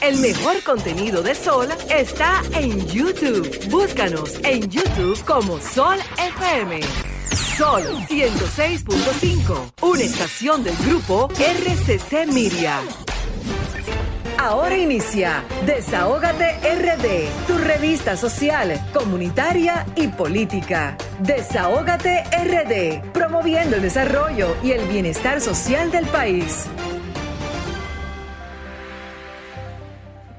El mejor contenido de Sol está en YouTube. Búscanos en YouTube como Sol FM. Sol 106.5, una estación del grupo RCC Miria. Ahora inicia Desahógate RD, tu revista social, comunitaria y política. Desahógate RD, promoviendo el desarrollo y el bienestar social del país.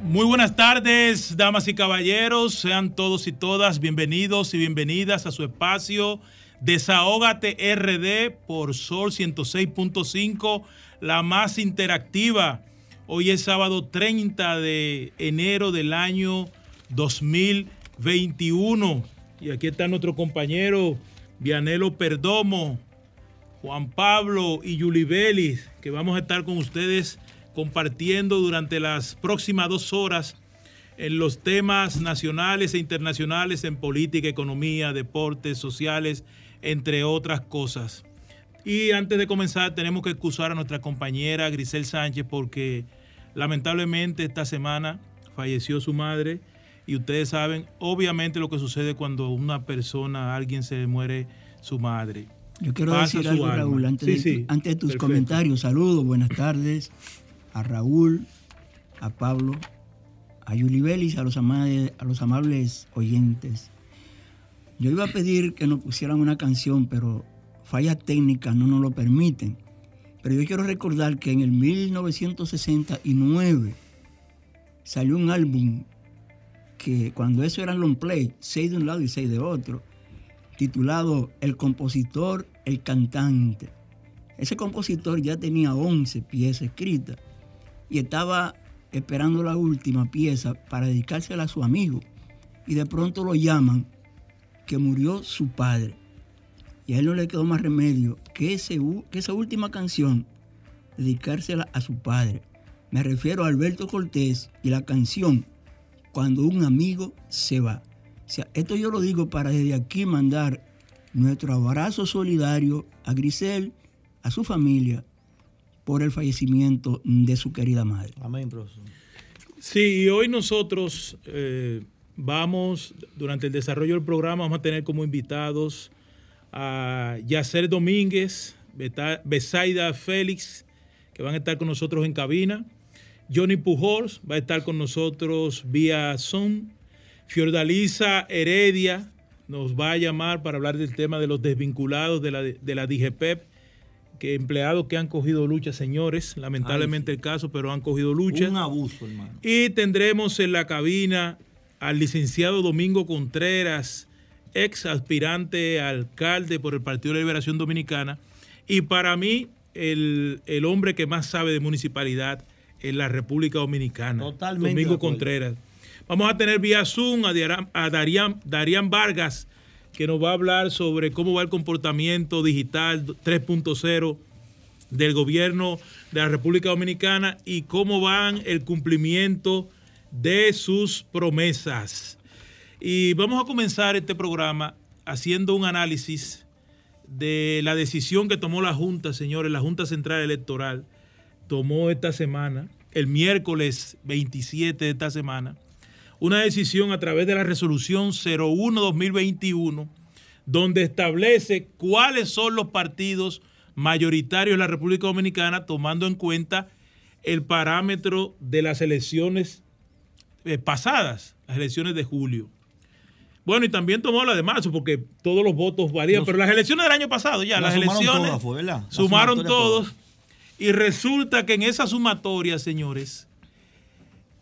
Muy buenas tardes, damas y caballeros. Sean todos y todas bienvenidos y bienvenidas a su espacio Desahógate RD por Sol 106.5, la más interactiva. Hoy es sábado 30 de enero del año 2021. Y aquí está nuestro compañero Vianelo Perdomo, Juan Pablo y Yuli Belis, que vamos a estar con ustedes compartiendo durante las próximas dos horas en los temas nacionales e internacionales en política, economía, deportes, sociales, entre otras cosas. Y antes de comenzar tenemos que excusar a nuestra compañera Grisel Sánchez porque lamentablemente esta semana falleció su madre y ustedes saben obviamente lo que sucede cuando una persona, alguien se le muere su madre. Yo quiero decir algo, Raúl, antes, de, antes de tus comentarios. Saludos, buenas tardes a Raúl, a Pablo, a Yulibelis, a los, amables, a los amables oyentes. Yo iba a pedir que nos pusieran una canción, pero fallas técnicas no nos lo permiten. Pero yo quiero recordar que en el 1969 salió un álbum que cuando eso era long play, seis de un lado y seis de otro, titulado El compositor, el cantante. Ese compositor ya tenía 11 piezas escritas y estaba esperando la última pieza para dedicársela a su amigo. Y de pronto lo llaman que murió su padre. Y a él no le quedó más remedio que, ese, que esa última canción, dedicársela a su padre. Me refiero a Alberto Cortés y la canción Cuando un amigo se va. Esto yo lo digo para desde aquí mandar nuestro abrazo solidario a Grisel, a su familia, por el fallecimiento de su querida madre. Amén, profesor. Sí, y hoy nosotros eh, vamos, durante el desarrollo del programa, vamos a tener como invitados a Yacer Domínguez, Besaida Félix, que van a estar con nosotros en cabina. Johnny Pujols va a estar con nosotros vía Zoom. Fiordalisa Heredia nos va a llamar para hablar del tema de los desvinculados de la, de la DGPEP que empleados que han cogido lucha, señores, lamentablemente el caso, pero han cogido lucha. Un abuso, hermano. Y tendremos en la cabina al licenciado Domingo Contreras, ex aspirante a alcalde por el Partido de Liberación Dominicana, y para mí el, hombre que más sabe de municipalidad en la República Dominicana, Totalmente Domingo Contreras. Vamos a tener vía Zoom a, a Darían, Darían Vargas, que nos va a hablar sobre cómo va el comportamiento digital 3.0 del gobierno de la República Dominicana y cómo van el cumplimiento de sus promesas. Y vamos a comenzar este programa haciendo un análisis de la decisión que tomó la Junta, señores, la Junta Central Electoral tomó esta semana, el miércoles 27 de esta semana, una decisión a través de la resolución 01-2021, donde establece cuáles son los partidos mayoritarios en la República Dominicana, tomando en cuenta el parámetro de las elecciones eh, pasadas, las elecciones de julio. Bueno, y también tomó la de marzo, porque todos los votos varían, pero las elecciones del año pasado ya, las elecciones sumaron todos, y resulta que en esa sumatoria, señores,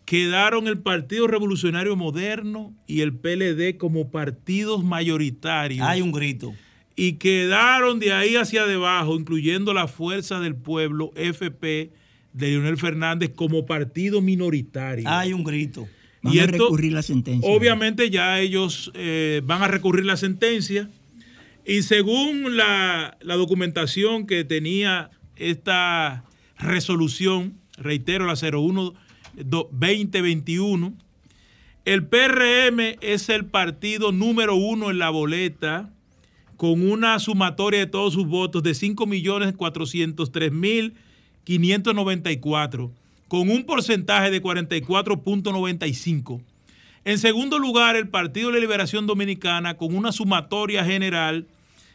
quedaron el Partido Revolucionario Moderno y el PLD como partidos mayoritarios. Hay un grito. Y quedaron de ahí hacia debajo, incluyendo la Fuerza del Pueblo, FP, de Leonel Fernández, como partido minoritario. Hay un grito. Van a recurrir la sentencia. Obviamente ya ellos eh, van a recurrir la sentencia. Y según la, la documentación que tenía esta resolución, reitero, la 01 2021. El PRM es el partido número uno en la boleta con una sumatoria de todos sus votos de 5.403.594. con un porcentaje de 44.95. En segundo lugar, el Partido de la Liberación Dominicana con una sumatoria general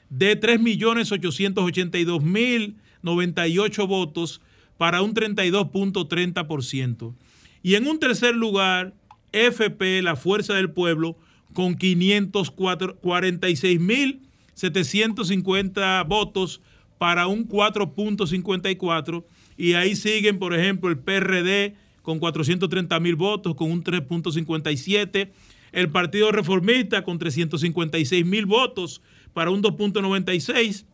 de 3.882.098 votos para un 32.30%. Y en un tercer lugar, FP, la Fuerza del Pueblo, con 546.750 votos para un 4.54 y ahí siguen, por ejemplo, el PRD con 430 mil votos, con un 3.57, el Partido Reformista con 356 mil votos para un 2.96,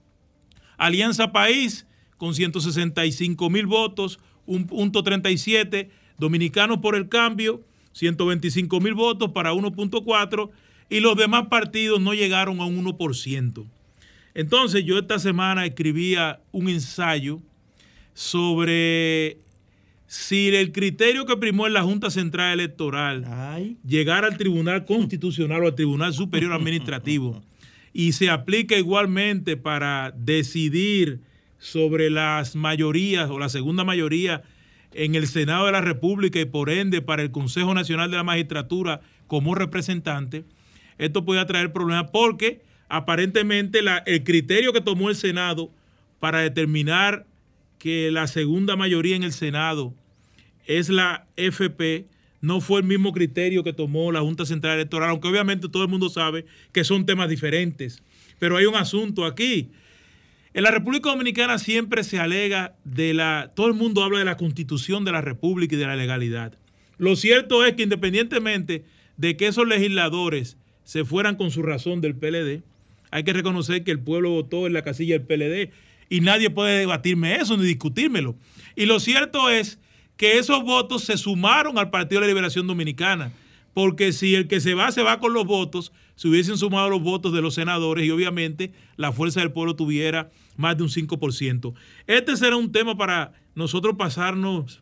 Alianza País con 165 mil votos, un punto 37, Dominicanos por el Cambio, 125 mil votos para 1.4 y los demás partidos no llegaron a un 1%. Entonces yo esta semana escribía un ensayo sobre si el criterio que primó en la Junta Central Electoral llegar al Tribunal Constitucional o al Tribunal Superior Administrativo y se aplica igualmente para decidir sobre las mayorías o la segunda mayoría en el Senado de la República y por ende para el Consejo Nacional de la Magistratura como representante, esto puede traer problemas porque aparentemente el criterio que tomó el Senado para determinar que la segunda mayoría en el Senado es la FP, no fue el mismo criterio que tomó la Junta Central Electoral, aunque obviamente todo el mundo sabe que son temas diferentes. Pero hay un asunto aquí. En la República Dominicana siempre se alega de la, todo el mundo habla de la constitución de la República y de la legalidad. Lo cierto es que independientemente de que esos legisladores se fueran con su razón del PLD, hay que reconocer que el pueblo votó en la casilla del PLD y nadie puede debatirme eso ni discutírmelo. Y lo cierto es que esos votos se sumaron al Partido de la Liberación Dominicana, porque si el que se va se va con los votos, se hubiesen sumado los votos de los senadores y obviamente la fuerza del pueblo tuviera más de un 5%. Este será un tema para nosotros pasarnos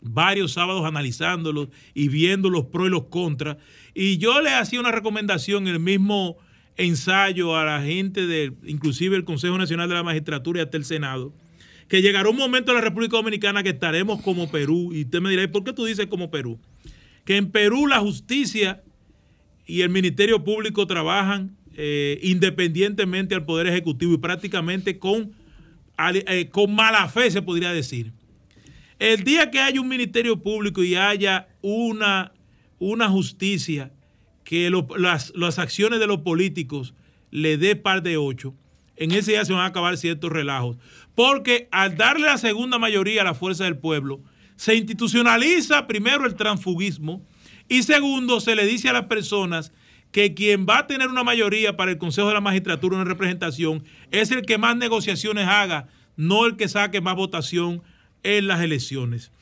varios sábados analizándolo y viendo los pros y los contras. Y yo le hacía una recomendación en el mismo ensayo a la gente de, inclusive el Consejo Nacional de la Magistratura y hasta el Senado, que llegará un momento en la República Dominicana que estaremos como Perú. Y usted me dirá, ¿por qué tú dices como Perú? Que en Perú la justicia y el Ministerio Público trabajan eh, independientemente al Poder Ejecutivo y prácticamente con, eh, con mala fe, se podría decir. El día que haya un Ministerio Público y haya una, una justicia que las, las, acciones de los políticos le dé par de ocho, en ese día se van a acabar ciertos relajos. Porque al darle la segunda mayoría a la fuerza del pueblo, se institucionaliza primero el transfugismo y segundo, se le dice a las personas que quien va a tener una mayoría para el Consejo de la Magistratura, una representación, es el que más negociaciones haga, no el que saque más votación en las elecciones.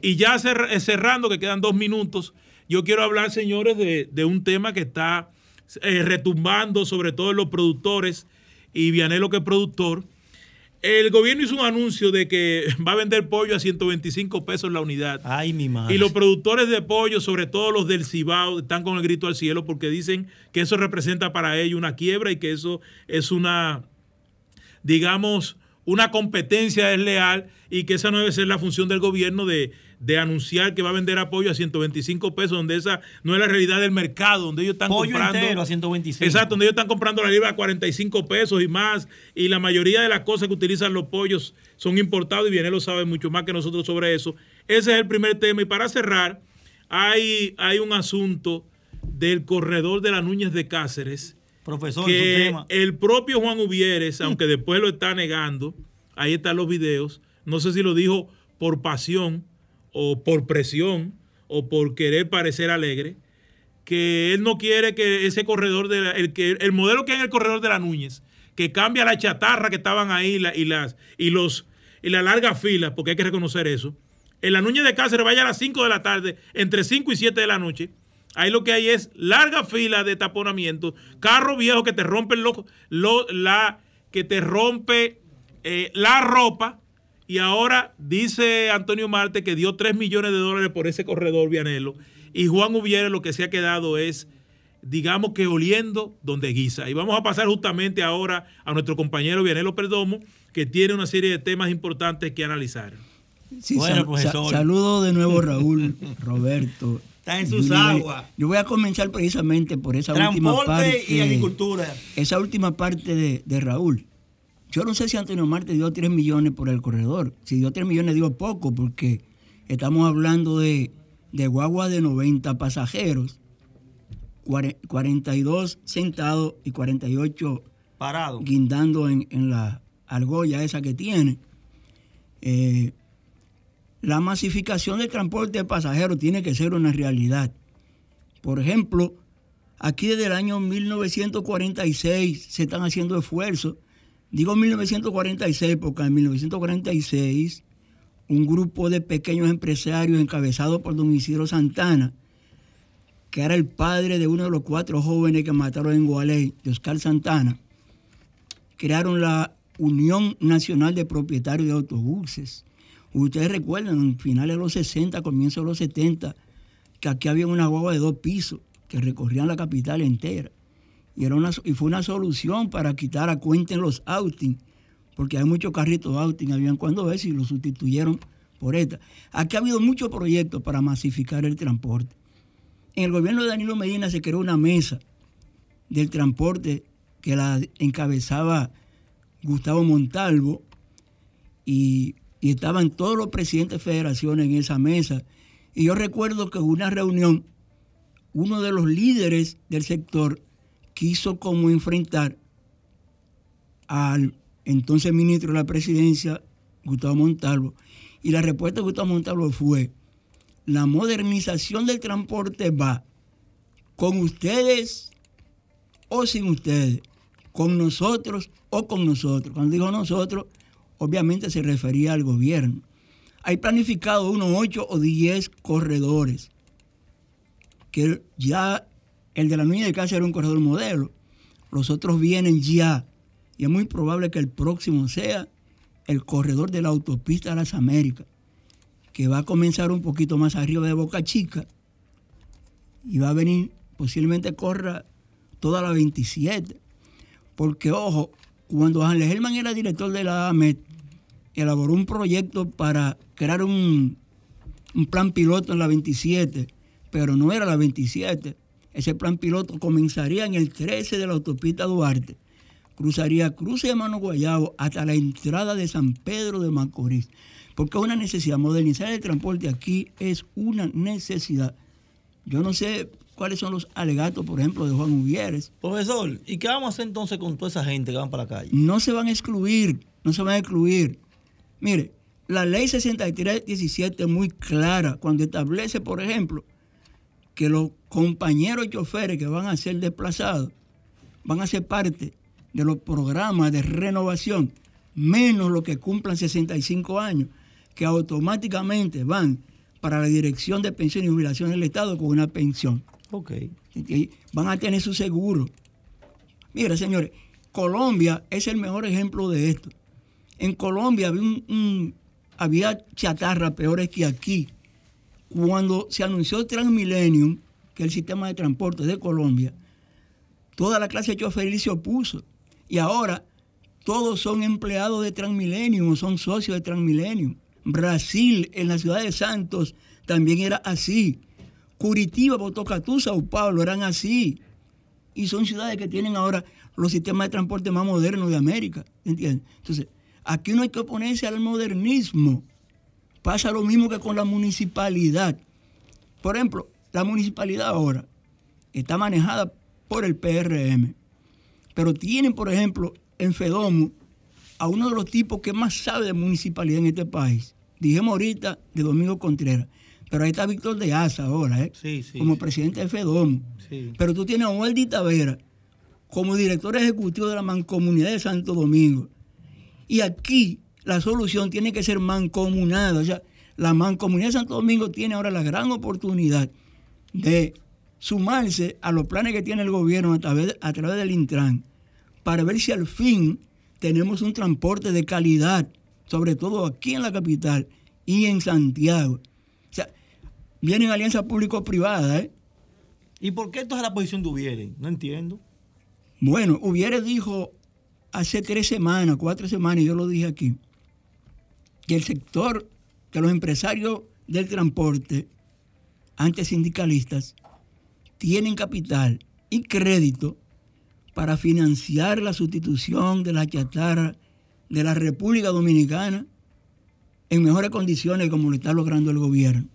Y ya cerrando, que quedan dos minutos, yo quiero hablar, señores, de, un tema que está eh, retumbando sobre todo en los productores y Vianelo que es productor. El gobierno hizo un anuncio de que va a vender pollo a 125 pesos la unidad. Ay, mi madre. Y los productores de pollo, sobre todo los del Cibao, están con el grito al cielo porque dicen que eso representa para ellos una quiebra y que eso es una, digamos, una competencia desleal y que esa no debe ser la función del gobierno de, de anunciar que va a vender apoyo a 125 pesos, donde esa no es la realidad del mercado, donde ellos están comprando. Entero a 125. Exacto, donde ellos están comprando la libra a 45 pesos y más. Y la mayoría de las cosas que utilizan los pollos son importados y bien, él lo sabe mucho más que nosotros sobre eso. Ese es el primer tema. Y para cerrar, hay, hay un asunto del corredor de la Núñez de Cáceres. Profesor, que el propio Juan Uvieres, aunque después lo está negando, ahí están los videos, no sé si lo dijo por pasión o por presión o por querer parecer alegre, que él no quiere que ese corredor de el, que, el modelo que hay en el corredor de la Núñez, que cambia la chatarra que estaban ahí y, las, y, los, y la larga fila, porque hay que reconocer eso. En la Núñez de Cáceres vaya a las 5 de la tarde, entre 5 y 7 de la noche. Ahí lo que hay es larga fila de taponamiento, carro viejo que te rompe lo, la, que te rompe eh, la ropa y ahora dice Antonio Marte que dio 3 millones de dólares por ese corredor Vianelo. Y Juan Ubiere lo que se ha quedado es, digamos que oliendo donde guisa. Y vamos a pasar justamente ahora a nuestro compañero Vianelo Perdomo, que tiene una serie de temas importantes que analizar. Sí, Bueno, sal- profesor. sa- saludo de nuevo Raúl, Roberto. Está en sus aguas. Yo voy a comenzar precisamente por esa última Transporte parte. y agricultura. Esa última parte de, de Raúl. Yo no sé si Antonio Marte dio 3 millones por el corredor. Si dio 3 millones dio poco porque estamos hablando de, de guagua de 90 pasajeros, cuare- 42 sentados y 48 Parado. guindando en, en la argolla esa que tiene. Eh, la masificación del transporte de pasajeros tiene que ser una realidad. Por ejemplo, aquí desde el año 1946 se están haciendo esfuerzos. Digo 1946 porque en 1946 un grupo de pequeños empresarios encabezado por don Isidro Santana, que era el padre de uno de los cuatro jóvenes que mataron en Gualey, de Oscar Santana, crearon la Unión Nacional de Propietarios de Autobuses. Ustedes recuerdan, en finales de los 60, comienzos de los 70, que aquí había una guagua de dos pisos que recorrían la capital entera. Y, era una, y fue una solución para quitar a cuenten los outing, porque hay muchos carritos outing, habían cuando ves y los sustituyeron por esta. Aquí ha habido muchos proyectos para masificar el transporte. En el gobierno de Danilo Medina se creó una mesa del transporte que la encabezaba Gustavo Montalvo y, y estaban todos los presidentes de federaciones en esa mesa. Y yo recuerdo que en una reunión, uno de los líderes del sector quiso como enfrentar al entonces ministro de la presidencia, Gustavo Montalvo, y la respuesta de Gustavo Montalvo fue, la modernización del transporte va con ustedes o sin ustedes, con nosotros o con nosotros. Cuando digo nosotros, obviamente se refería al gobierno. Hay planificado unos 8 o 10 corredores, que ya el de la Nuña de Casa era un corredor modelo, los otros vienen ya, y es muy probable que el próximo sea el corredor de la autopista de las Américas, que va a comenzar un poquito más arriba de Boca Chica y va a venir, posiblemente corra toda la 27. Porque, ojo, cuando Hanle Herman era director de la AMET, elaboró un proyecto para crear un, un plan piloto en la 27, pero no era la 27. Ese plan piloto comenzaría en el 13 de la autopista Duarte, cruzaría Cruce de Mano Guayabo hasta la entrada de San Pedro de Macorís. Porque es una necesidad, modernizar el transporte aquí es una necesidad. Yo no sé cuáles son los alegatos, por ejemplo, de Juan Uvieres. Profesor, ¿y qué vamos a hacer entonces con toda esa gente que van para la calle? No se van a excluir, no se van a excluir. Mire, la ley 6317 es muy clara cuando establece, por ejemplo, que los compañeros choferes que van a ser desplazados van a ser parte de los programas de renovación, menos los que cumplan 65 años, que automáticamente van para la Dirección de Pensión y Jubilación del Estado con una pensión. Ok. Van a tener su seguro. Mira, señores, Colombia es el mejor ejemplo de esto. En Colombia había, un- un- había chatarra peores que aquí. Cuando se anunció Transmillennium, que el sistema de transporte de Colombia, toda la clase choferil se opuso. Y ahora todos son empleados de Transmillennium, o son socios de Transmillennium. Brasil, en la ciudad de Santos, también era así. Curitiba, Botucatu, Sao Paulo eran así. Y son ciudades que tienen ahora los sistemas de transporte más modernos de América. ¿Entiendes? Entonces, aquí no hay que oponerse al modernismo. Pasa lo mismo que con la municipalidad. Por ejemplo, la municipalidad ahora está manejada por el PRM. Pero tienen, por ejemplo, en Fedomo a uno de los tipos que más sabe de municipalidad en este país. Dijimos ahorita de Domingo Contreras. Pero ahí está Víctor de Asa ahora, ¿eh? Sí, sí, como sí. presidente de Fedomo. Pero tú tienes a Waldi Tavera como director ejecutivo de la Mancomunidad de Santo Domingo. Y aquí la solución tiene que ser mancomunada. O sea, la Mancomunidad de Santo Domingo tiene ahora la gran oportunidad de sumarse a los planes que tiene el gobierno a través, a través del Intran para ver si al fin tenemos un transporte de calidad, sobre todo aquí en la capital y en Santiago. O sea, vienen alianzas público-privadas, ¿eh? ¿Y por qué entonces la posición de Ubiere? No entiendo. Bueno, Hubiere dijo hace tres semanas, cuatro semanas, y yo lo dije aquí, que el sector que los empresarios del transporte, antes sindicalistas, tienen capital y crédito para financiar la sustitución de la chatarra de la República Dominicana en mejores condiciones como lo está logrando el gobierno.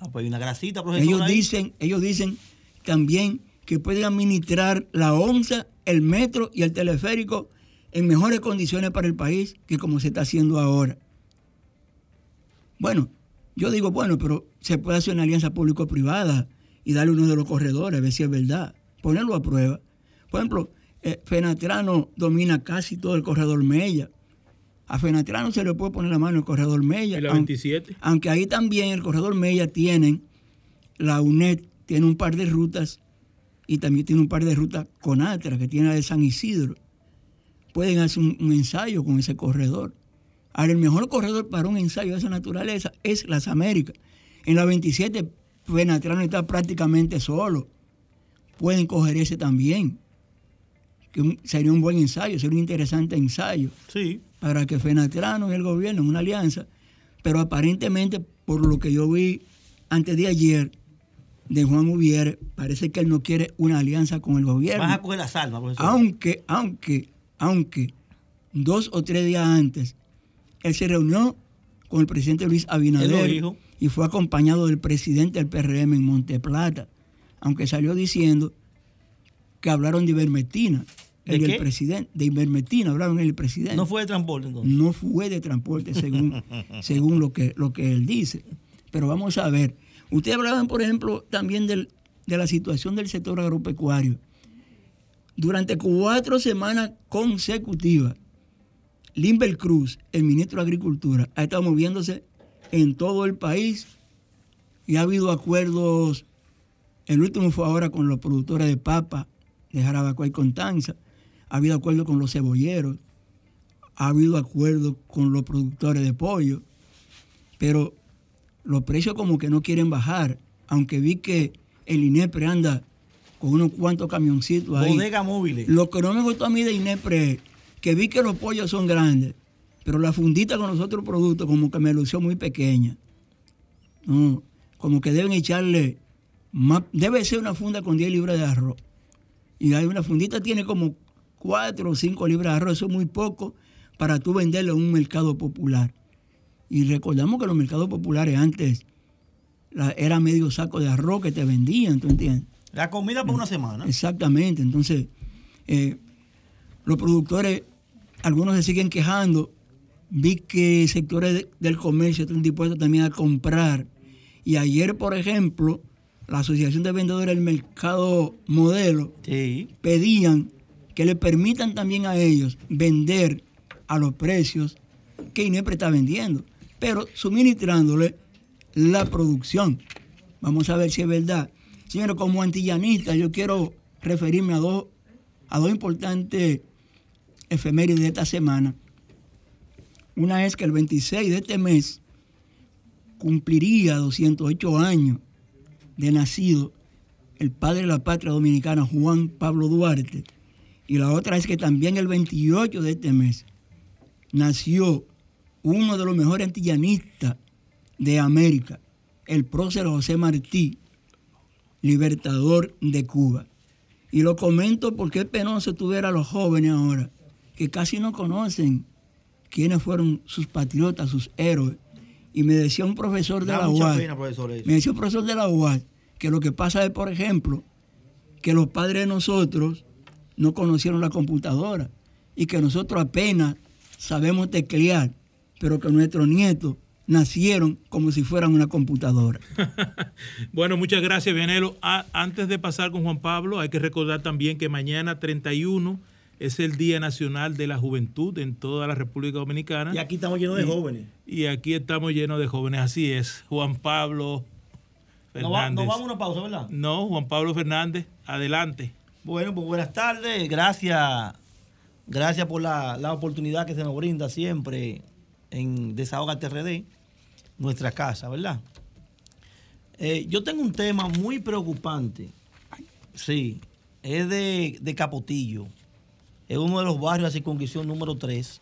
Ah, pues hay una grasita, profesor. Ellos ahí. dicen, ellos dicen también que pueden administrar la onza, el metro y el teleférico en mejores condiciones para el país que como se está haciendo ahora. Bueno, yo digo, bueno, pero se puede hacer una alianza público-privada y darle uno de los corredores, a ver si es verdad, ponerlo a prueba. Por ejemplo, eh, Fenatrano domina casi todo el corredor Mella. A Fenatrano se le puede poner la mano el corredor Mella. Y la aunque- 27. aunque ahí también el corredor Mella tienen, la UNED tiene un par de rutas y también tiene un par de rutas con Atra, que tiene la de San Isidro. Pueden hacer un, un ensayo con ese corredor. Ahora, el mejor corredor para un ensayo de esa naturaleza es las Américas. En la 27, Venatrano está prácticamente solo. Pueden coger ese también. Que sería un buen ensayo, sería un interesante ensayo Sí. para que Fenatrano y el gobierno en una alianza, pero aparentemente, por lo que yo vi antes de ayer de Juan Ubiere, parece que él no quiere una alianza con el gobierno. Vas a coger las almas, profesor. Aunque, aunque, aunque dos o tres días antes, él se reunió con el presidente Luis Él lo Abinader dijo. Y fue acompañado del presidente del PRM en Monteplata, aunque salió diciendo que hablaron de ivermectina. ¿De qué? el presidente, de ivermectina hablaron el presidente No fue de transporte entonces. no fue de transporte según, según lo, que, lo que él dice. Pero vamos a ver. Ustedes hablaban, por ejemplo, también del- de la situación del sector agropecuario. Durante cuatro semanas consecutivas, Limber Cruz, el ministro de Agricultura, ha estado moviéndose en todo el país y ha habido acuerdos. El último fue ahora con los productores de papa de Jarabacoa y Contanza. Ha habido acuerdos con los cebolleros ha habido acuerdos con los productores de pollo, pero los precios como que no quieren bajar, aunque vi que el INEPRE anda con unos cuantos camioncitos ahí. Bodega móviles. Lo que no me gustó a mí de INEPRE es que vi que los pollos son grandes, pero la fundita con los otros productos como que me lució muy pequeña. No, como que deben echarle más, debe ser una funda con 10 libras de arroz. Y hay una fundita tiene como 4 o 5 libras de arroz, eso es muy poco para tú venderlo en un mercado popular. Y recordamos que los mercados populares antes la- era medio saco de arroz que te vendían, ¿tú entiendes? La comida por una semana. Exactamente. Entonces, eh, los productores, algunos se siguen quejando. Vi que sectores de- del comercio están dispuestos también a comprar. Y ayer, por ejemplo, la Asociación de Vendedores del Mercado Modelo Sí. pedían que le permitan también a ellos vender a los precios que INEPRE está vendiendo, pero suministrándole la producción. Vamos a ver si es verdad. Señores, como antillanista, yo quiero referirme a dos, a dos importantes efemérides de esta semana. Una es que el 26 de este mes cumpliría 208 años de nacido el padre de la patria dominicana, Juan Pablo Duarte. Y la otra es que también el 28 de este mes nació uno de los mejores antillanistas de América, el prócer José Martí, libertador de Cuba. Y lo comento porque es penoso tú a los jóvenes ahora que casi no conocen quiénes fueron sus patriotas, sus héroes. Y me decía un profesor de Da la UAS, pena, profesor. eso. me decía un profesor de la UAS que lo que pasa es, por ejemplo, que los padres de nosotros no conocieron la computadora y que nosotros apenas sabemos teclear, pero que nuestros nietos nacieron como si fueran una computadora. Bueno, muchas gracias, Vianelo. A- antes de pasar con Juan Pablo, hay que recordar también que mañana 31 es el Día Nacional de la Juventud en toda la República Dominicana. Y aquí estamos llenos de jóvenes. Y aquí estamos llenos de jóvenes, así es. Juan Pablo No, va- Fernández. no vamos a una pausa, ¿verdad? No, Juan Pablo Fernández, adelante. Bueno, pues buenas tardes. Gracias. Gracias por la, la oportunidad que se nos brinda siempre en Desahoga TRD, nuestra casa, ¿verdad? Eh, yo tengo un tema muy preocupante. Sí, es de, de Capotillo. Es uno de los barrios de la circunscripción número 3.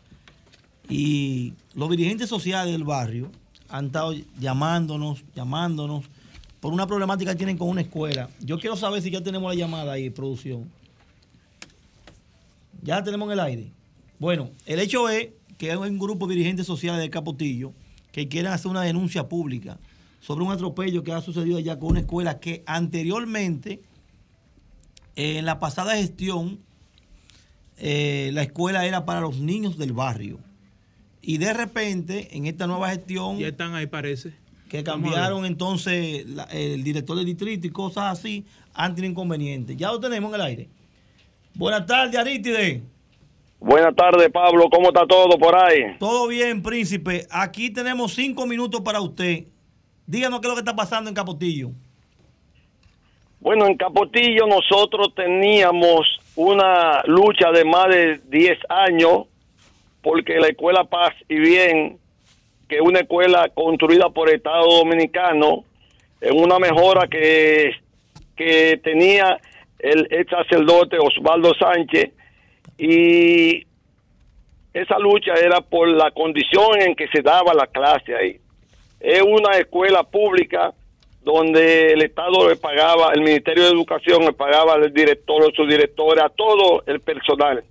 Y los dirigentes sociales del barrio han estado llamándonos, llamándonos por una problemática que tienen con una escuela. Yo quiero saber si ya tenemos la llamada ahí, producción. Ya la tenemos en el aire. Bueno, el hecho es que hay un grupo de dirigentes sociales de Capotillo que quieren hacer una denuncia pública sobre un atropello que ha sucedido allá con una escuela que anteriormente, en la pasada gestión, eh, la escuela era para los niños del barrio. Y de repente, en esta nueva gestión... Ya están ahí, parece. Que cambiaron entonces el director del distrito y cosas así, han tenido inconvenientes. Ya lo tenemos en el aire. Buenas tardes, Arítide. Buenas tardes, Pablo. ¿Cómo está todo por ahí? Todo bien, príncipe. Aquí tenemos cinco minutos para usted. Díganos qué es lo que está pasando en Capotillo. Bueno, en Capotillo nosotros teníamos una lucha de más de 10 años porque la escuela Paz y Bien, que es una escuela construida por el Estado Dominicano, en una mejora que, que tenía el ex sacerdote Osvaldo Sánchez, y esa lucha era por la condición en que se daba la clase ahí. Es una escuela pública donde el Estado le pagaba, el Ministerio de Educación le pagaba al director o su director, a todo el personal.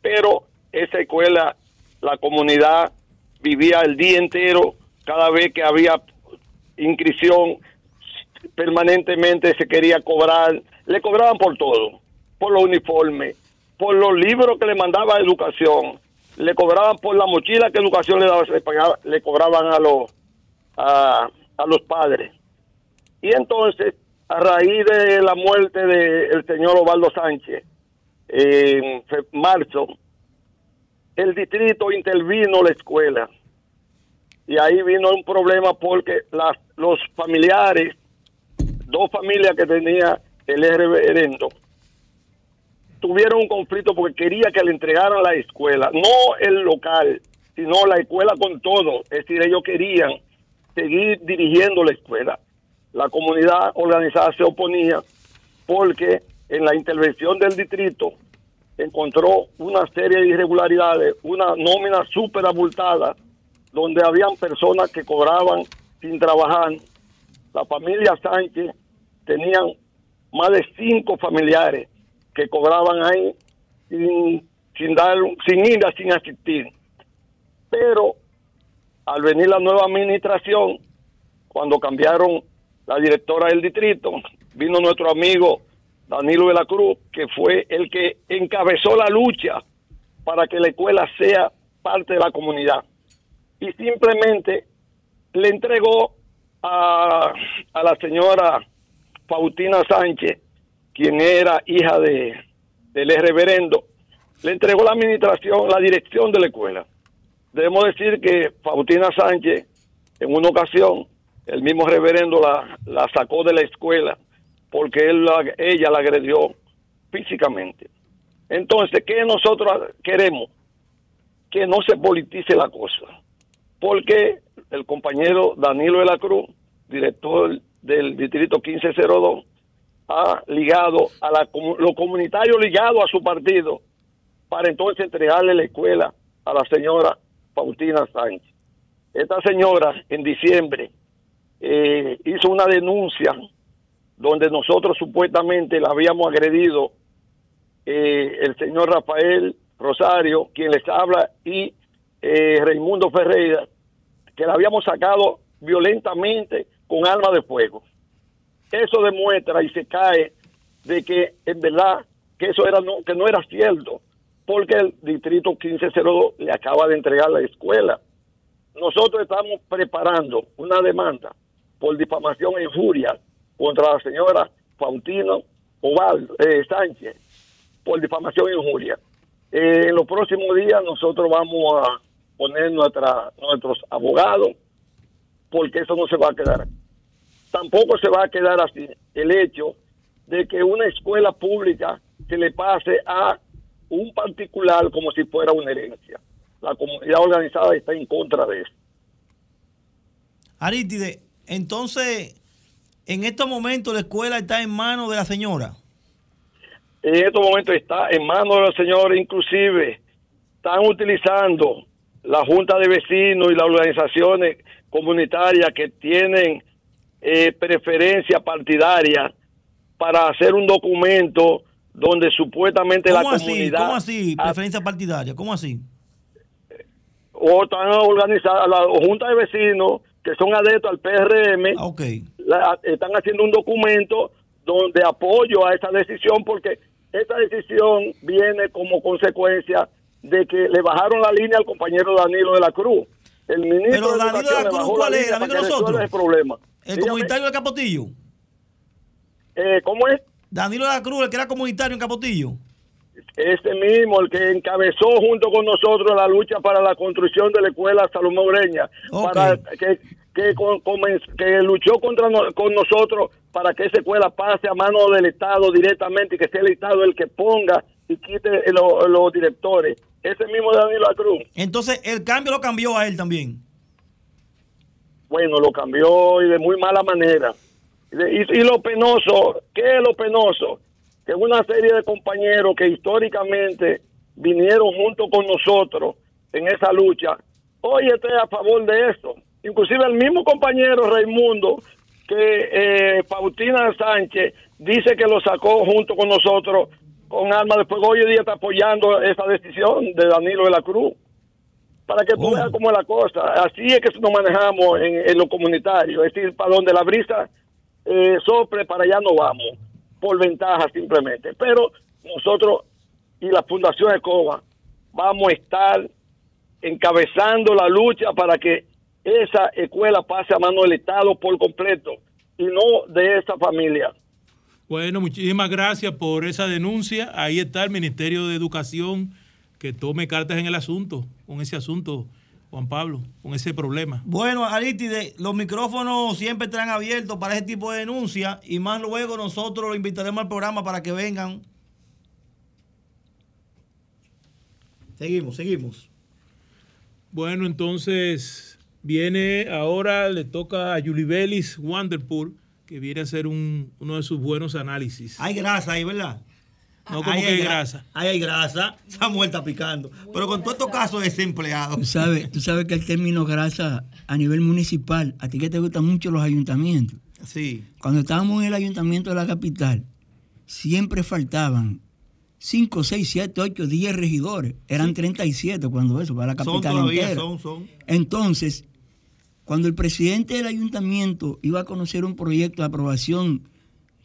Pero esa escuela, la comunidad vivía el día entero, cada vez que había inscripción, permanentemente se quería cobrar, le cobraban por todo, por los uniformes, por los libros que le mandaba educación, le cobraban por la mochila que educación le daba, le, pagaba, le cobraban a los a, los padres. Y entonces, a raíz de la muerte del señor Osvaldo Sánchez, en marzo, el distrito intervino la escuela. Y ahí vino un problema porque los familiares, dos familias que tenía el reverendo, tuvieron un conflicto porque quería que le entregaran la escuela, no el local, sino la escuela con todo. Es decir, ellos querían seguir dirigiendo la escuela. La comunidad organizada se oponía porque en la intervención del distrito encontró una serie de irregularidades, una nómina súper abultada, donde habían personas que cobraban sin trabajar. La familia Sánchez tenían más de cinco familiares que cobraban ahí sin, sin, dar, sin ir, sin asistir. Pero al venir la nueva administración, cuando cambiaron la directora del distrito, vino nuestro amigo Danilo de la Cruz, que fue el que encabezó la lucha para que la escuela sea parte de la comunidad. Y simplemente le entregó a, a la señora Faustina Sánchez quien era hija de, del reverendo, le entregó la administración, la dirección de la escuela. Debemos decir que Faustina Sánchez, en una ocasión, el mismo reverendo la, la sacó de la escuela porque él ella la agredió físicamente. Entonces, ¿qué nosotros queremos? Que no se politice la cosa. Porque el compañero Danilo de la Cruz, director del distrito 1502, ha ligado a la, lo comunitario ligado a su partido para entonces entregarle la escuela a la señora Faustina Sánchez. Esta señora en diciembre eh, hizo una denuncia donde nosotros supuestamente la habíamos agredido eh, el señor Rafael Rosario, quien les habla, y eh, Raimundo Ferreira, que la habíamos sacado violentamente con arma de fuego. Eso demuestra y se cae de que en verdad que eso era no, que no era cierto, porque el distrito 1502 le acaba de entregar la escuela. Nosotros estamos preparando una demanda por difamación e injuria contra la señora Faustino Oval eh, Sánchez por difamación e injuria. Eh, en los próximos días nosotros vamos a poner nuestra, nuestros abogados porque eso no se va a quedar tampoco se va a quedar así el hecho de que una escuela pública se le pase a un particular como si fuera una herencia. La comunidad organizada está en contra de eso. Arítide, entonces, en estos momentos la escuela está en manos de la señora. En estos momentos está en manos de la señora, inclusive están utilizando la Junta de Vecinos y las organizaciones comunitarias que tienen eh, preferencia partidaria para hacer un documento donde supuestamente la ¿Cómo así? comunidad ¿Cómo así? Preferencia partidaria. ¿Cómo así? o están organizadas la junta de vecinos que son adeptos al PRM Ah, ok. la- están haciendo un documento donde apoyo a esa decisión porque esta decisión viene como consecuencia de que le bajaron la línea al compañero Danilo de la Cruz. El ministro Pero de Danilo de Educación la Cruz, ¿cuál es? línea ¿El amigo de nosotros? el problema. El Dígame, comunitario de Capotillo. eh, ¿Cómo es? Danilo de la Cruz, el que era comunitario en Capotillo. Ese mismo, el que encabezó junto con nosotros la lucha para la construcción de la escuela Salomé Ureña, Ok. para que, que, con- que luchó contra no- con nosotros para que esa escuela pase a mano del Estado directamente y que sea el Estado el que ponga y quite lo- los directores. Ese mismo Danilo Cruz, Entonces, el cambio lo cambió a él también. bueno, lo cambió y de muy mala manera. Y- y lo penoso, ¿qué es lo penoso? Que una serie de compañeros que históricamente vinieron junto con nosotros en esa lucha, hoy esté a favor de esto. Inclusive el mismo compañero Raimundo, que eh, Pautina Sánchez dice que lo sacó junto con nosotros con armas de fuego, hoy día está apoyando esa decisión de Danilo de la Cruz para que tú ¿Cómo? veas cómo es la cosa. Así es que nos manejamos en, en lo comunitario, es decir, para donde la brisa eh, sopre, para allá no vamos, por ventaja simplemente. Pero nosotros y la Fundación ECOBA vamos a estar encabezando la lucha para que esa escuela pase a mano del Estado por completo y no de esa familia. Bueno, muchísimas gracias por esa denuncia. Ahí está el Ministerio de Educación que tome cartas en el asunto, con ese asunto, Juan Pablo, con ese problema. Bueno, Aristide, los micrófonos siempre están abiertos para ese tipo de denuncias y más luego nosotros lo invitaremos al programa para que vengan. Seguimos, seguimos. Bueno, entonces viene ahora, le toca a Yulibelis Wanderpool, que viene a hacer un- uno de sus buenos análisis. Hay grasa ahí, ¿verdad? No como Ahí que hay hay gra- grasa. Ahí hay grasa. Samuel está picando. Pero con todos estos casos de desempleados. Tú sabes, tú sabes que el término grasa a nivel municipal, a ti que te gustan mucho los ayuntamientos, Sí. cuando estábamos en el ayuntamiento de la capital, siempre faltaban 5, 6, 7, 8, 10 regidores. Eran 37 cuando eso, para la Son capital todavía, entera. son, son. Entonces, cuando el presidente del ayuntamiento iba a conocer un proyecto de aprobación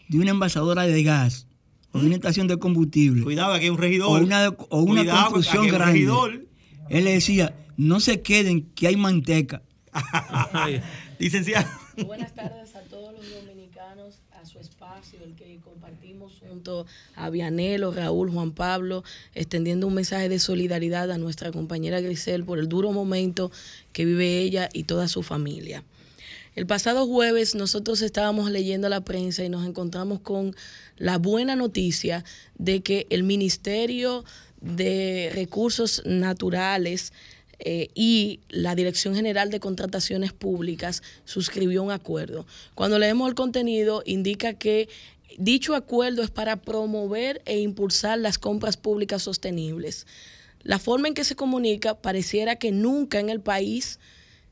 de una envasadora de gas o una estación de combustible Cuidado, aquí hay un regidor. o una, o una Cuidado, construcción un grande, regidor. él le decía, no se queden, que hay manteca. Licenciado. Buenas tardes a todos los dominicanos, a su espacio, el que compartimos junto a Vianelo, Raúl, Juan Pablo, extendiendo un mensaje de solidaridad a nuestra compañera Grisel por el duro momento que vive ella y toda su familia. El pasado jueves nosotros estábamos leyendo la prensa y nos encontramos con la buena noticia de que el Ministerio de Recursos Naturales eh, y la Dirección General de Contrataciones Públicas suscribió un acuerdo. Cuando leemos el contenido, indica que dicho acuerdo es para promover e impulsar las compras públicas sostenibles. La forma en que se comunica pareciera que nunca en el país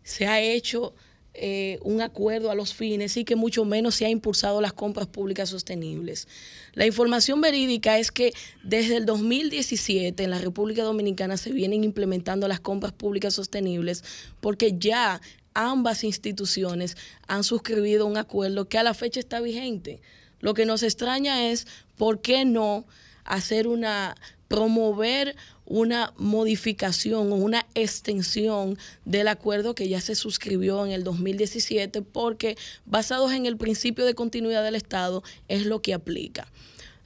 se ha hecho eh, un acuerdo a los fines y que mucho menos se ha impulsado las compras públicas sostenibles. La información verídica es que desde el 2017 en la República Dominicana se vienen implementando las compras públicas sostenibles porque ya ambas instituciones han suscribido un acuerdo que a la fecha está vigente. Lo que nos extraña es por qué no hacer una promover una modificación o una extensión del acuerdo que ya se suscribió en el 2017 porque basados en el principio de continuidad del Estado es lo que aplica.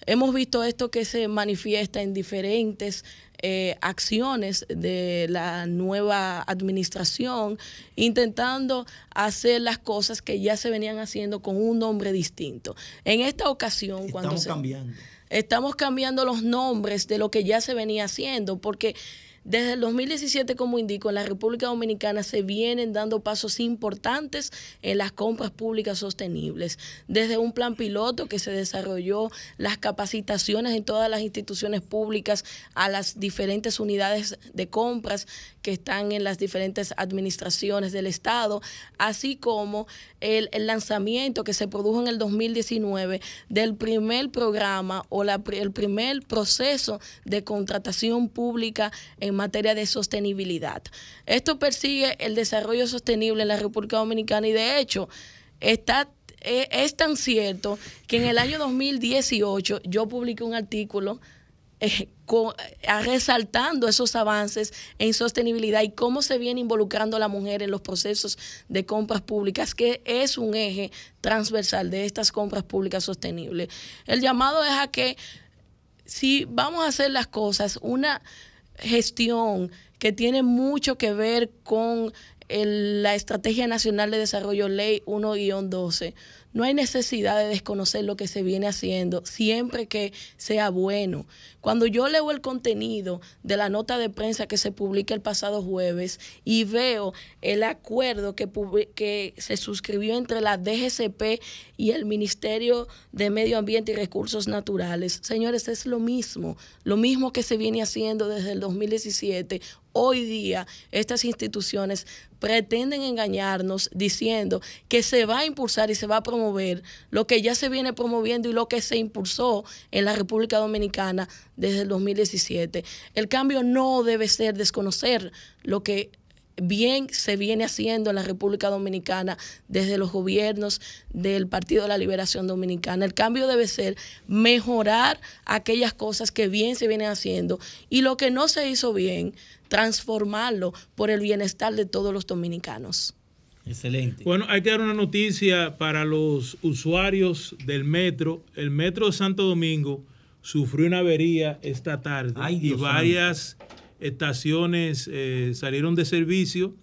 Hemos visto esto que se manifiesta en diferentes eh, acciones de la nueva administración, intentando hacer las cosas que ya se venían haciendo con un nombre distinto. En esta ocasión, cuando se, cambiando. Estamos cambiando los nombres de lo que ya se venía haciendo, porque Desde el 2017, como indico, en la República Dominicana se vienen dando pasos importantes en las compras públicas sostenibles. Desde un plan piloto que se desarrolló, las capacitaciones en todas las instituciones públicas a las diferentes unidades de compras que están en las diferentes administraciones del Estado, así como el, lanzamiento que se produjo en el 2019 del primer programa o el primer proceso de contratación pública en materia de sostenibilidad. Esto persigue el desarrollo sostenible en la República Dominicana y de hecho está e, es tan cierto que en el año 2018 yo publiqué un artículo eh, resaltando esos avances en sostenibilidad y cómo se viene involucrando la mujer en los procesos de compras públicas, que es un eje transversal de estas compras públicas sostenibles. El llamado es a que si vamos a hacer las cosas, una gestión que tiene mucho que ver con la Estrategia Nacional de Desarrollo Ley 1-12, no hay necesidad de desconocer lo que se viene haciendo, siempre que sea bueno. Cuando yo leo el contenido de la nota de prensa que se publica el pasado jueves y veo el acuerdo que, se suscribió entre la DGCP y el Ministerio de Medio Ambiente y Recursos Naturales, señores, es lo mismo, lo mismo que se viene haciendo desde el 2017 hoy día estas instituciones pretenden engañarnos diciendo que se va a impulsar y se va a promover lo que ya se viene promoviendo y lo que se impulsó en la República Dominicana desde el 2017. El cambio no debe ser desconocer lo que bien se viene haciendo en la República Dominicana desde los gobiernos del Partido de la Liberación Dominicana. El cambio debe ser mejorar aquellas cosas que bien se vienen haciendo y lo que no se hizo bien, transformarlo por el bienestar de todos los dominicanos. Excelente. Bueno, hay que dar una noticia para los usuarios del metro. El metro de Santo Domingo sufrió una avería esta tarde y varias estaciones eh, salieron de servicio.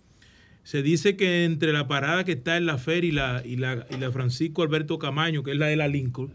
Se dice que entre la parada que está en la feria y la, y la, y la Francisco Alberto Camaño, que es la de la Lincoln,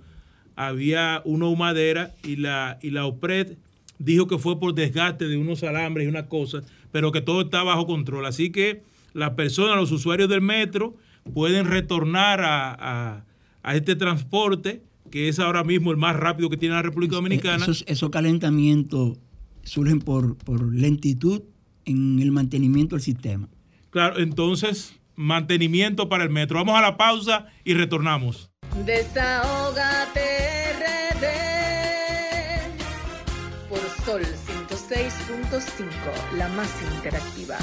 había una humadera y la, y la OPRED dijo que fue por desgaste de unos alambres y una cosa, pero que todo está bajo control. Así que las personas, los usuarios del metro, pueden retornar a, este transporte, que es ahora mismo el más rápido que tiene la República Dominicana. Esos, calentamientos surgen por, por lentitud en el mantenimiento del sistema. Claro, entonces, mantenimiento para el metro. Vamos a la pausa y retornamos. Desahógate por Sol 106.5, la más interactiva.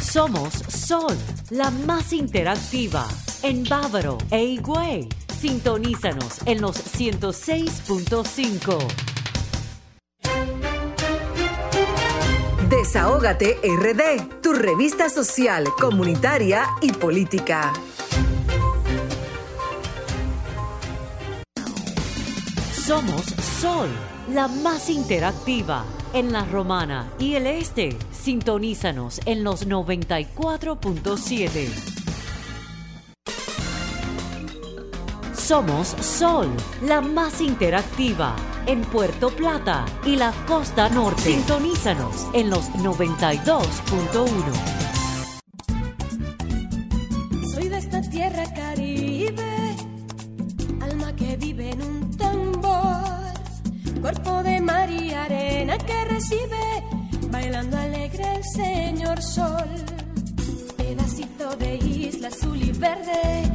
Somos Sol, la más interactiva. En Bávaro e Higüey. Sintonízanos en los 106.5. Desahógate RD, tu revista social, comunitaria y política. Somos Sol, la más interactiva en la Romana y el Este. Sintonízanos en los 94.7. Somos Sol, la más interactiva en Puerto Plata y la costa norte. Sintonízanos en los 92.1. cuerpo de mar y arena que recibe, bailando alegre el señor sol. Pedacito de isla azul y verde,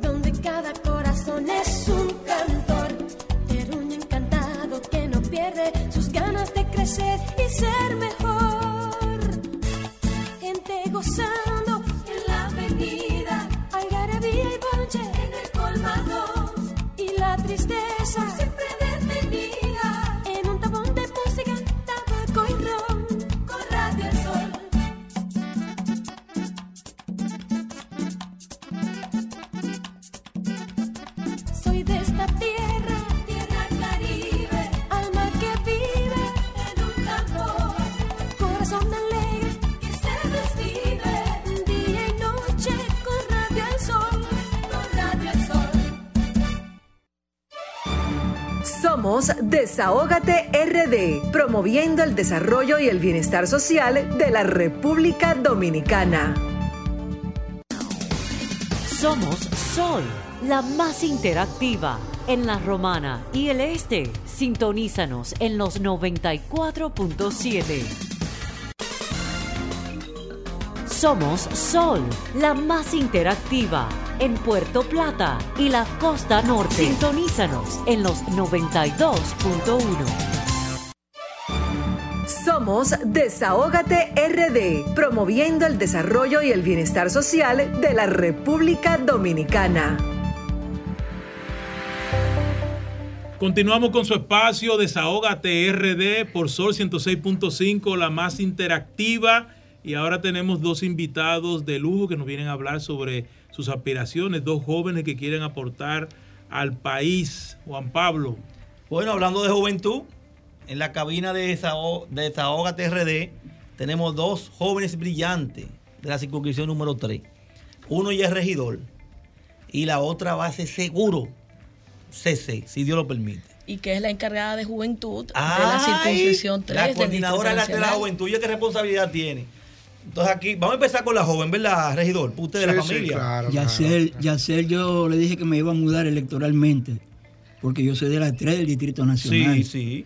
donde cada corazón es un cantor. Sus ganas de crecer y ser mejor. Gente gozando en la avenida, algarabía y bonche en el colmado. Y la tristeza Somos Desahógate RD, promoviendo el desarrollo y el bienestar social de la República Dominicana. Somos Sol, la más interactiva en la Romana y el Este. Sintonízanos en los 94.7. Somos Sol, la más interactiva en Puerto Plata y la costa norte. Sintonízanos en los 92.1. Somos Desahógate RD, promoviendo el desarrollo y el bienestar social de la República Dominicana. Continuamos con su espacio Desahógate RD por Sol 106.5, la más interactiva. Y ahora tenemos dos invitados de lujo que nos vienen a hablar sobre sus aspiraciones, dos jóvenes que quieren aportar al país. Juan Pablo. Bueno, hablando de juventud, en la cabina de, Desaho de Desahógate RD tenemos dos jóvenes brillantes de la circunscripción número 3. Uno ya es regidor y la otra va a ser seguro CC, si Dios lo permite. Y que es la encargada de juventud de la circunscripción 3. La coordinadora de la, de la juventud, ¿y qué responsabilidad tiene? Entonces aquí, vamos a empezar con la joven, ¿verdad, regidor? Usted de la Sí, sí, familia. claro, Yacel, Yacel, yo le dije que me iba a mudar electoralmente, porque yo soy de la 3 del Distrito Nacional. Sí, sí.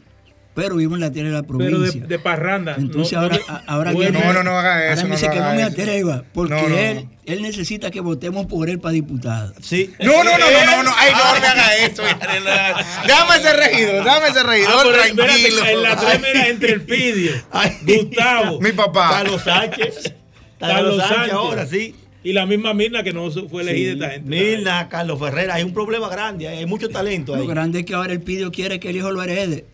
Pero vivo en la 3 de la Pero provincia. de, de parranda. Entonces No- ahora, no- ahora Bueno, viene- no, no, no haga ahora eso, me no dice que no me atreva, porque No, no, él, él necesita que votemos por él para diputado. Sí. No, no, no, no, no, no. Ay, no me haga eso. Déjame ser regidor, déjame ser regidor, Ah, pero espérate, tranquilo. en la tres mira, entre el Pidio, Gustavo, Mi papá. Carlos Sánchez. Carlos Sánchez. Ahora, sí. Y la misma Mirna que no fue elegida Sí. esta gente. Mirna, Carlos Ferreira, hay un problema grande, hay mucho talento Lo ahí. grande es que ahora el Pidio quiere que el hijo lo herede.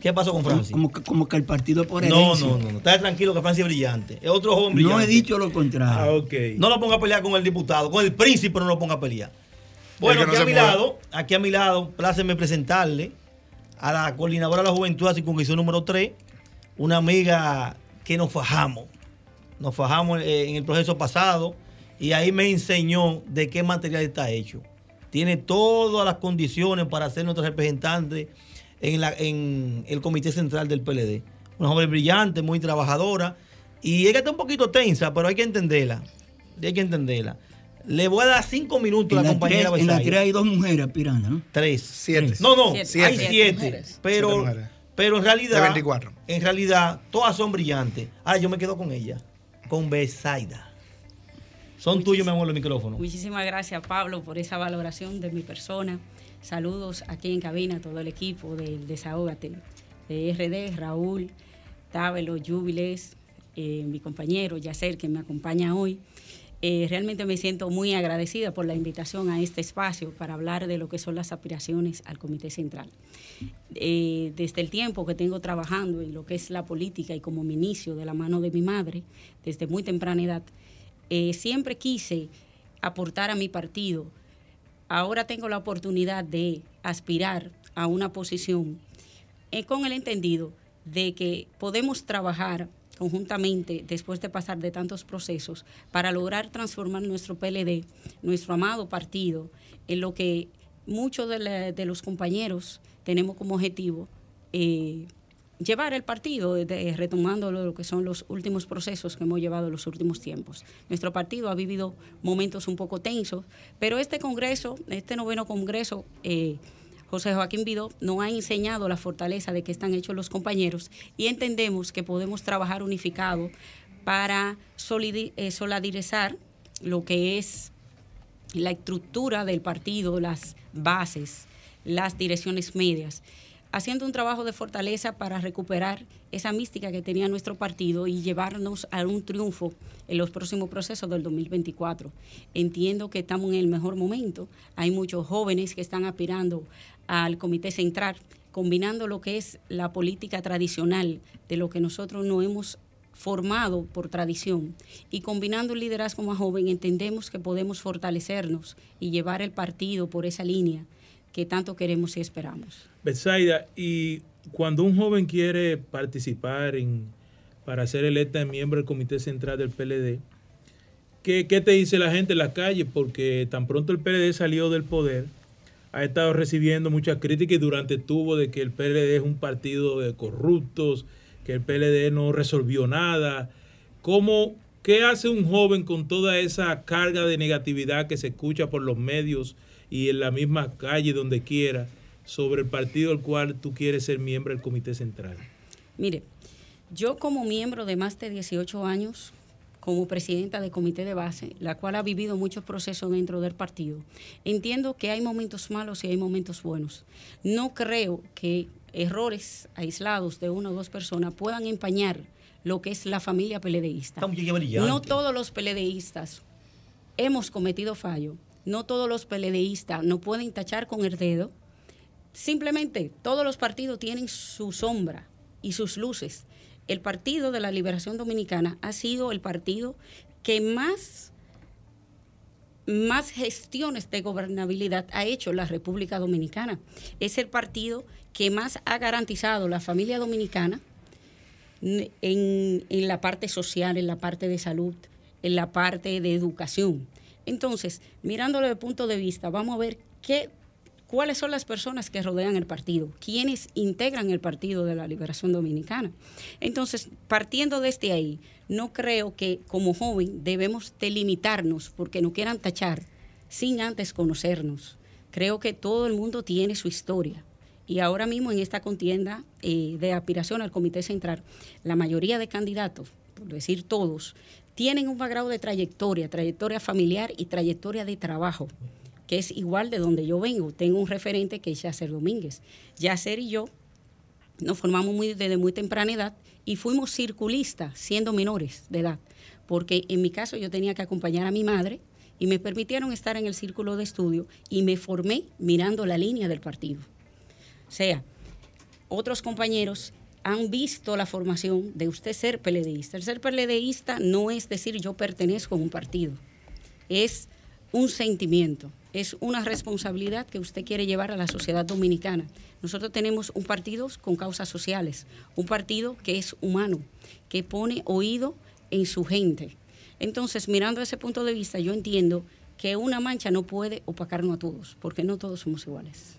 ¿Qué pasó con Francis? Como, que- como que el partido por No, herencia. no, no, no. Está tranquilo que Francis es brillante. Es otro joven brillante. No he dicho lo contrario. Ah, No lo ponga a pelear con el diputado, con el príncipe no lo ponga a pelear. Bueno, aquí no a mi lado, aquí a mi lado, pláceme presentarle a la coordinadora de la juventud de la circunscripción número 3, una amiga que nos fajamos. Nos fajamos eh, en el proceso pasado y ahí me enseñó de qué material está hecho. Tiene todas las condiciones para ser nuestra representante en, la- en el comité central del PLD. Una joven brillante, muy trabajadora y ella está un poquito tensa, pero hay que entenderla. Hay que entenderla. Le voy a dar cinco minutos a En la la, compañera tres, en la Besaida. tres hay dos mujeres aspirando, ¿no? Tres. Siete. No, no, Siete. hay Siete. Pero, mujeres. pero en realidad. De 24. En realidad, todas son brillantes. Ah, yo me quedo con ella. Con Besaida. Son tuyos, mi amor, los micrófonos. Muchísimas gracias, Pablo, por esa valoración de mi persona. Saludos aquí en cabina a todo el equipo del Desahógate, de RD, Raúl, Tábelo, Júbiles, eh, mi compañero Yacer, que me acompaña hoy. Eh, realmente me siento muy agradecida por la invitación a este espacio para hablar de lo que son las aspiraciones al Comité Central. Eh, desde el tiempo que tengo trabajando en lo que es la política y como mi inicio de la mano de mi madre, desde muy temprana edad, eh, siempre quise aportar a mi partido. Ahora tengo la oportunidad de aspirar a una posición eh, con el entendido de que podemos trabajar conjuntamente después de pasar de tantos procesos para lograr transformar nuestro PLD, nuestro amado partido, en lo que muchos de, los compañeros tenemos como objetivo eh, llevar el partido, de- retomando lo que son los últimos procesos que hemos llevado en los últimos tiempos. Nuestro partido ha vivido momentos un poco tensos, pero este Congreso, este noveno Congreso, eh, José Joaquín Vidó nos ha enseñado la fortaleza de que están hechos los compañeros y entendemos que podemos trabajar unificado para eh, solidarizar lo que es la estructura del partido, las bases, las direcciones medias, haciendo un trabajo de fortaleza para recuperar esa mística que tenía nuestro partido y llevarnos a un triunfo en los próximos procesos del 2024. Entiendo que estamos en el mejor momento. Hay muchos jóvenes que están aspirando al Comité Central, combinando lo que es la política tradicional de lo que nosotros no hemos formado por tradición y combinando el liderazgo más joven entendemos que podemos fortalecernos y llevar el partido por esa línea que tanto queremos y esperamos. Betsaida, y cuando un joven quiere participar en, para ser electa miembro del Comité Central del PLD, ¿qué, qué te dice la gente en la calle? Porque tan pronto el PLD salió del poder, ha estado recibiendo muchas críticas y durante tuvo de que el PLD es un partido de corruptos, que el PLD no resolvió nada. ¿Cómo, ¿Qué hace un joven con toda esa carga de negatividad que se escucha por los medios y en la misma calle, donde quiera, sobre el partido al cual tú quieres ser miembro del Comité Central? Mire, yo como miembro de más de 18 años, como presidenta del comité de base, la cual ha vivido muchos procesos dentro del partido, entiendo que hay momentos malos y hay momentos buenos. No creo que errores aislados de una o dos personas puedan empañar lo que es la familia peledeísta. No todos los peledeístas hemos cometido fallo. No todos los peledeístas no pueden tachar con el dedo. Simplemente todos los partidos tienen su sombra y sus luces el Partido de la Liberación Dominicana ha sido el partido que más, más gestiones de gobernabilidad ha hecho la República Dominicana. Es el partido que más ha garantizado la familia dominicana en, en la parte social, en la parte de salud, en la parte de educación. Entonces, mirándolo el punto de vista, vamos a ver qué cuáles son las personas que rodean el partido, quiénes integran el Partido de la Liberación Dominicana. Entonces, partiendo desde ahí, no creo que como joven debemos delimitarnos porque no quieran tachar sin antes conocernos. Creo que todo el mundo tiene su historia. Y ahora mismo en esta contienda eh, de aspiración al Comité Central, la mayoría de candidatos, por decir todos, tienen un grado de trayectoria, trayectoria familiar y trayectoria de trabajo que es igual de donde yo vengo. Tengo un referente que es Yacer Domínguez. Yacer y yo nos formamos muy, desde muy temprana edad y fuimos circulistas siendo menores de edad, porque en mi caso yo tenía que acompañar a mi madre y me permitieron estar en el círculo de estudio y me formé mirando la línea del partido. O sea, otros compañeros han visto la formación de usted ser peledeísta. El ser peledeísta no es decir yo pertenezco a un partido, es un sentimiento es una responsabilidad que usted quiere llevar a la sociedad dominicana. Nosotros tenemos un partido con causas sociales, un partido que es humano, que pone oído en su gente. Entonces, mirando ese punto de vista, yo entiendo que una mancha no puede opacarnos a todos, porque no todos somos iguales.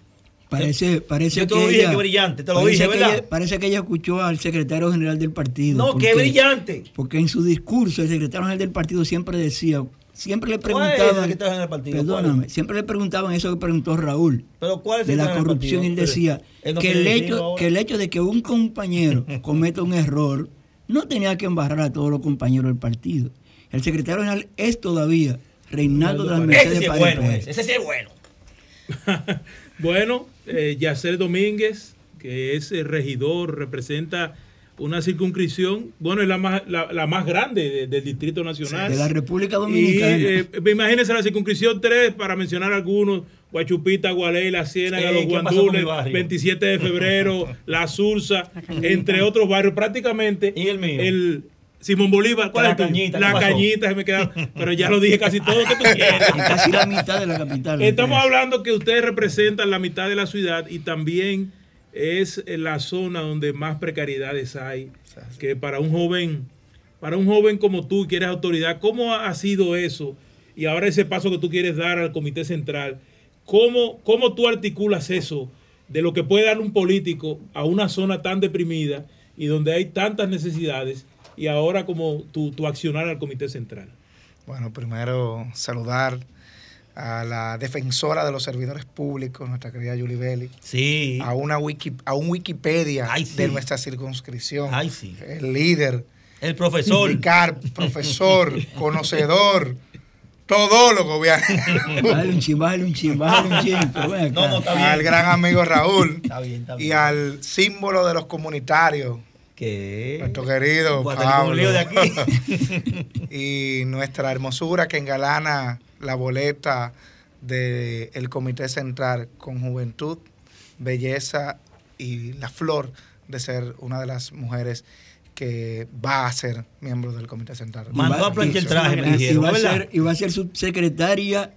Parece, parece Yo te lo que dije, ella- que brillante, te lo parece dije, que ¿verdad? ella- parece que ella escuchó al secretario general del partido. No, qué brillante. Porque en su discurso el secretario general del partido siempre decía, siempre le ¿Cuál es el preguntaban, secretario general del partido? perdóname, ¿Cuál siempre le preguntaban eso que preguntó Raúl, Pero ¿cuál es de el la secretario del corrupción, y él decía Él no que, el hecho, que el hecho de que un compañero cometa un error no tenía que embarrar a todos los compañeros del partido. El secretario general es todavía Reinaldo de las Ese Mercedes sí es bueno, ese, ese sí es bueno. Bueno, eh, Yacer Domínguez, que es el regidor, representa una circunscripción, bueno, es la más, la, la más grande de- del Distrito Nacional. De la República Dominicana. Y eh, imagínense la circunscripción 3, para mencionar algunos, Guachupita, Gualey, La Ciénaga, Los ¿qué pasó con mi Guandules, barrio? 27 de febrero, La Sursa, entre otros barrios, prácticamente ¿Y el mío? el Simón Bolívar, ¿cuál La es? Cañita, ¿qué La cañita, se me queda, pero ya lo dije casi todo lo que tú quieres. Casi la mitad de la capital. Estamos hablando que ustedes representan la mitad de la ciudad y también es la zona donde más precariedades hay. Que para un joven, para un joven como tú que eres autoridad, ¿cómo ha sido eso? Y ahora ese paso que tú quieres dar al Comité Central, ¿cómo, cómo tú articulas eso de lo que puede dar un político a una zona tan deprimida y donde hay tantas necesidades y ahora como tu, tu accionar al Comité Central? Bueno, primero saludar a la defensora de los servidores públicos, nuestra querida Julie Belli, Sí. a, una wiki, a un Wikipedia Ay, sí. de nuestra circunscripción, Ay, sí. el líder, El profesor. indicar, profesor, conocedor, todólogo, viajero, Bájale un chin, un chin, un chin. acá. No, no, está bien. al gran amigo Raúl Está bien, está bien. y al símbolo de los comunitarios, ¿Qué? nuestro querido Pablo. de aquí. y nuestra hermosura que engalana la boleta del Comité Central con juventud, belleza y la flor de ser una de las mujeres que va a ser miembro del Comité Central. Mandó a planchar el traje, y va a ser subsecretaria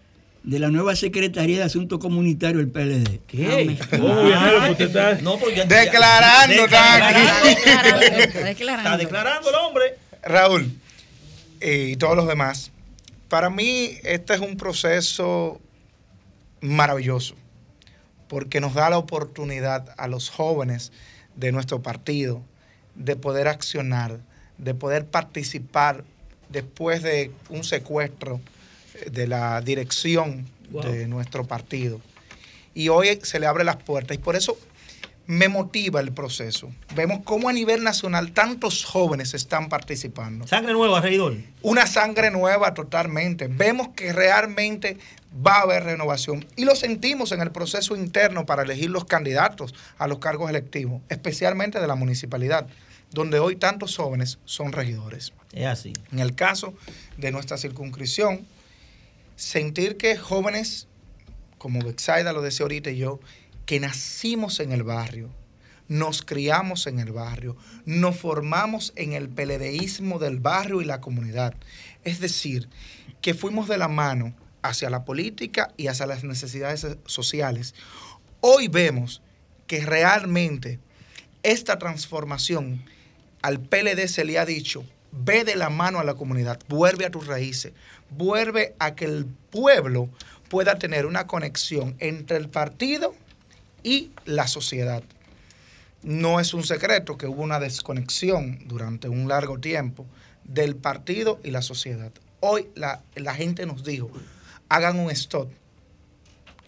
de la nueva Secretaría de Asuntos Comunitarios del PLD. ¿Qué? ¿Cómo, viajero? que usted está- No, porque ya- Declarando, Declarando. Declarando, Está declarando. el hombre. Raúl eh, y todos los demás, para mí este es un proceso maravilloso, porque nos da la oportunidad a los jóvenes de nuestro partido de poder accionar, de poder participar después de un secuestro de la dirección Wow. de nuestro partido. Y hoy se le abre las puertas y por eso me motiva el proceso. Vemos cómo a nivel nacional tantos jóvenes están participando. Sangre nueva, regidor. Una sangre nueva totalmente. Vemos que realmente va a haber renovación y lo sentimos en el proceso interno para elegir los candidatos a los cargos electivos, especialmente de la municipalidad, donde hoy tantos jóvenes son regidores. Es así. En el caso de nuestra circunscripción, sentir que jóvenes, como Bexaida lo decía ahorita y yo, que nacimos en el barrio, nos criamos en el barrio, nos formamos en el peledeísmo del barrio y la comunidad. Es decir, que fuimos de la mano hacia la política y hacia las necesidades sociales. Hoy vemos que realmente esta transformación al PLD se le ha dicho, ve de la mano a la comunidad, vuelve a tus raíces, vuelve a que el pueblo pueda tener una conexión entre el partido y la sociedad. No es un secreto que hubo una desconexión durante un largo tiempo del partido y la sociedad. Hoy la, la gente nos dijo, hagan un stop,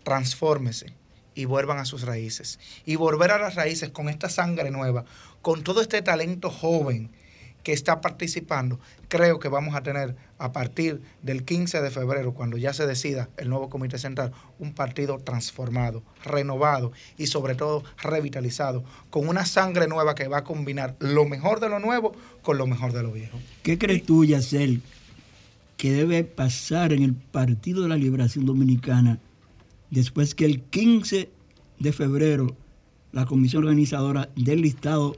transfórmese y vuelvan a sus raíces. Y volver a las raíces con esta sangre nueva, con todo este talento joven que está participando, creo que vamos a tener a partir del 15 de febrero, cuando ya se decida el nuevo Comité Central, un partido transformado, renovado y sobre todo revitalizado, con una sangre nueva que va a combinar lo mejor de lo nuevo con lo mejor de lo viejo. ¿Qué crees tú, Yacel, que debe pasar en el Partido de la Liberación Dominicana después que el 15 de febrero la comisión organizadora del listado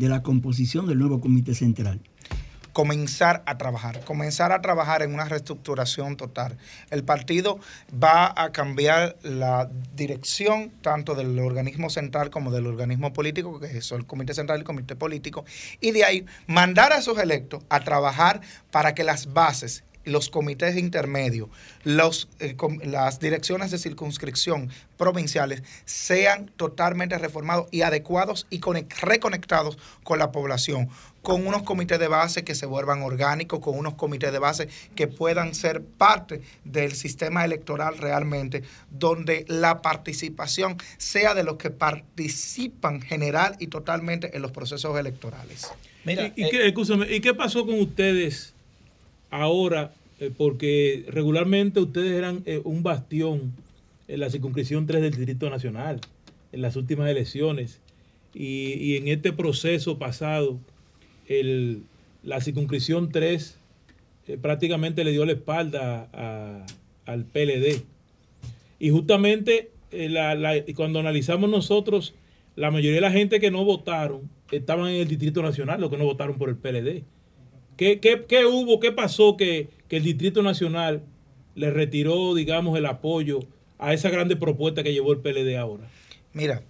de la composición del nuevo comité central? comenzar a trabajar, comenzar a trabajar en una reestructuración total. El partido va a cambiar la dirección tanto del organismo central como del organismo político, que es el comité central y el comité político, y de ahí mandar a esos electos a trabajar para que las bases los comités intermedios, los, eh, com- las direcciones de circunscripción provinciales sean totalmente reformados y adecuados y conec- reconectados con la población, con unos comités de base que se vuelvan orgánicos, con unos comités de base que puedan ser parte del sistema electoral realmente, donde la participación sea de los que participan general y totalmente en los procesos electorales. Mira, ¿Y, y qué, ¿y qué pasó con ustedes ahora? Eh, porque regularmente ustedes eran eh, un bastión en la circunscripción 3 del Distrito Nacional, en las últimas elecciones. Y, en este proceso pasado, la circunscripción 3 eh, prácticamente le dio la espalda al PLD. Y justamente cuando analizamos nosotros, la mayoría de la gente que no votaron estaban en el Distrito Nacional, los que no votaron por el PLD. ¿Qué, qué- qué hubo, qué pasó que, que el Distrito Nacional le retiró, digamos, el apoyo a esa grande propuesta que llevó el PLD ahora? Mira,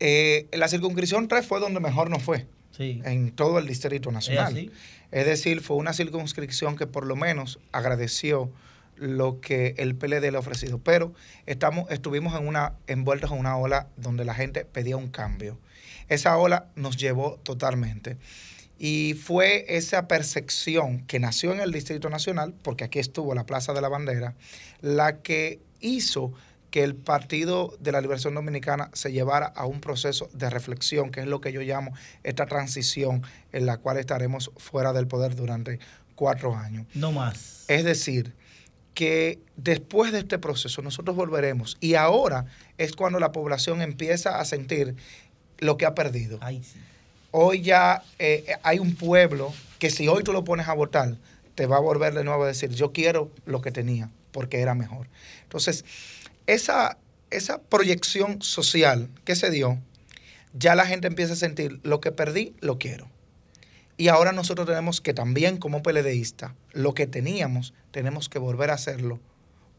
eh, la circunscripción 3 fue donde mejor nos fue. Sí. En todo el Distrito Nacional. así? Es decir, fue una circunscripción que por lo menos agradeció lo que el PLD le ha ofrecido. Pero estamos, estuvimos en una, envueltos en una ola donde la gente pedía un cambio. Esa ola nos llevó totalmente. Y fue esa percepción que nació en el Distrito Nacional, porque aquí estuvo la Plaza de la Bandera, la que hizo que el Partido de la Liberación Dominicana se llevara a un proceso de reflexión, que es lo que yo llamo esta transición en la cual estaremos fuera del poder durante cuatro años. No más. Es decir, que después de este proceso nosotros volveremos y ahora es cuando la población empieza a sentir lo que ha perdido. Ay, sí. Hoy ya eh, hay un pueblo que si hoy tú lo pones a votar, te va a volver de nuevo a decir, yo quiero lo que tenía, porque era mejor. Entonces, esa, esa proyección social que se dio, ya la gente empieza a sentir, lo que perdí, lo quiero. Y ahora nosotros tenemos que también como PLDista, lo que teníamos, tenemos que volver a hacerlo,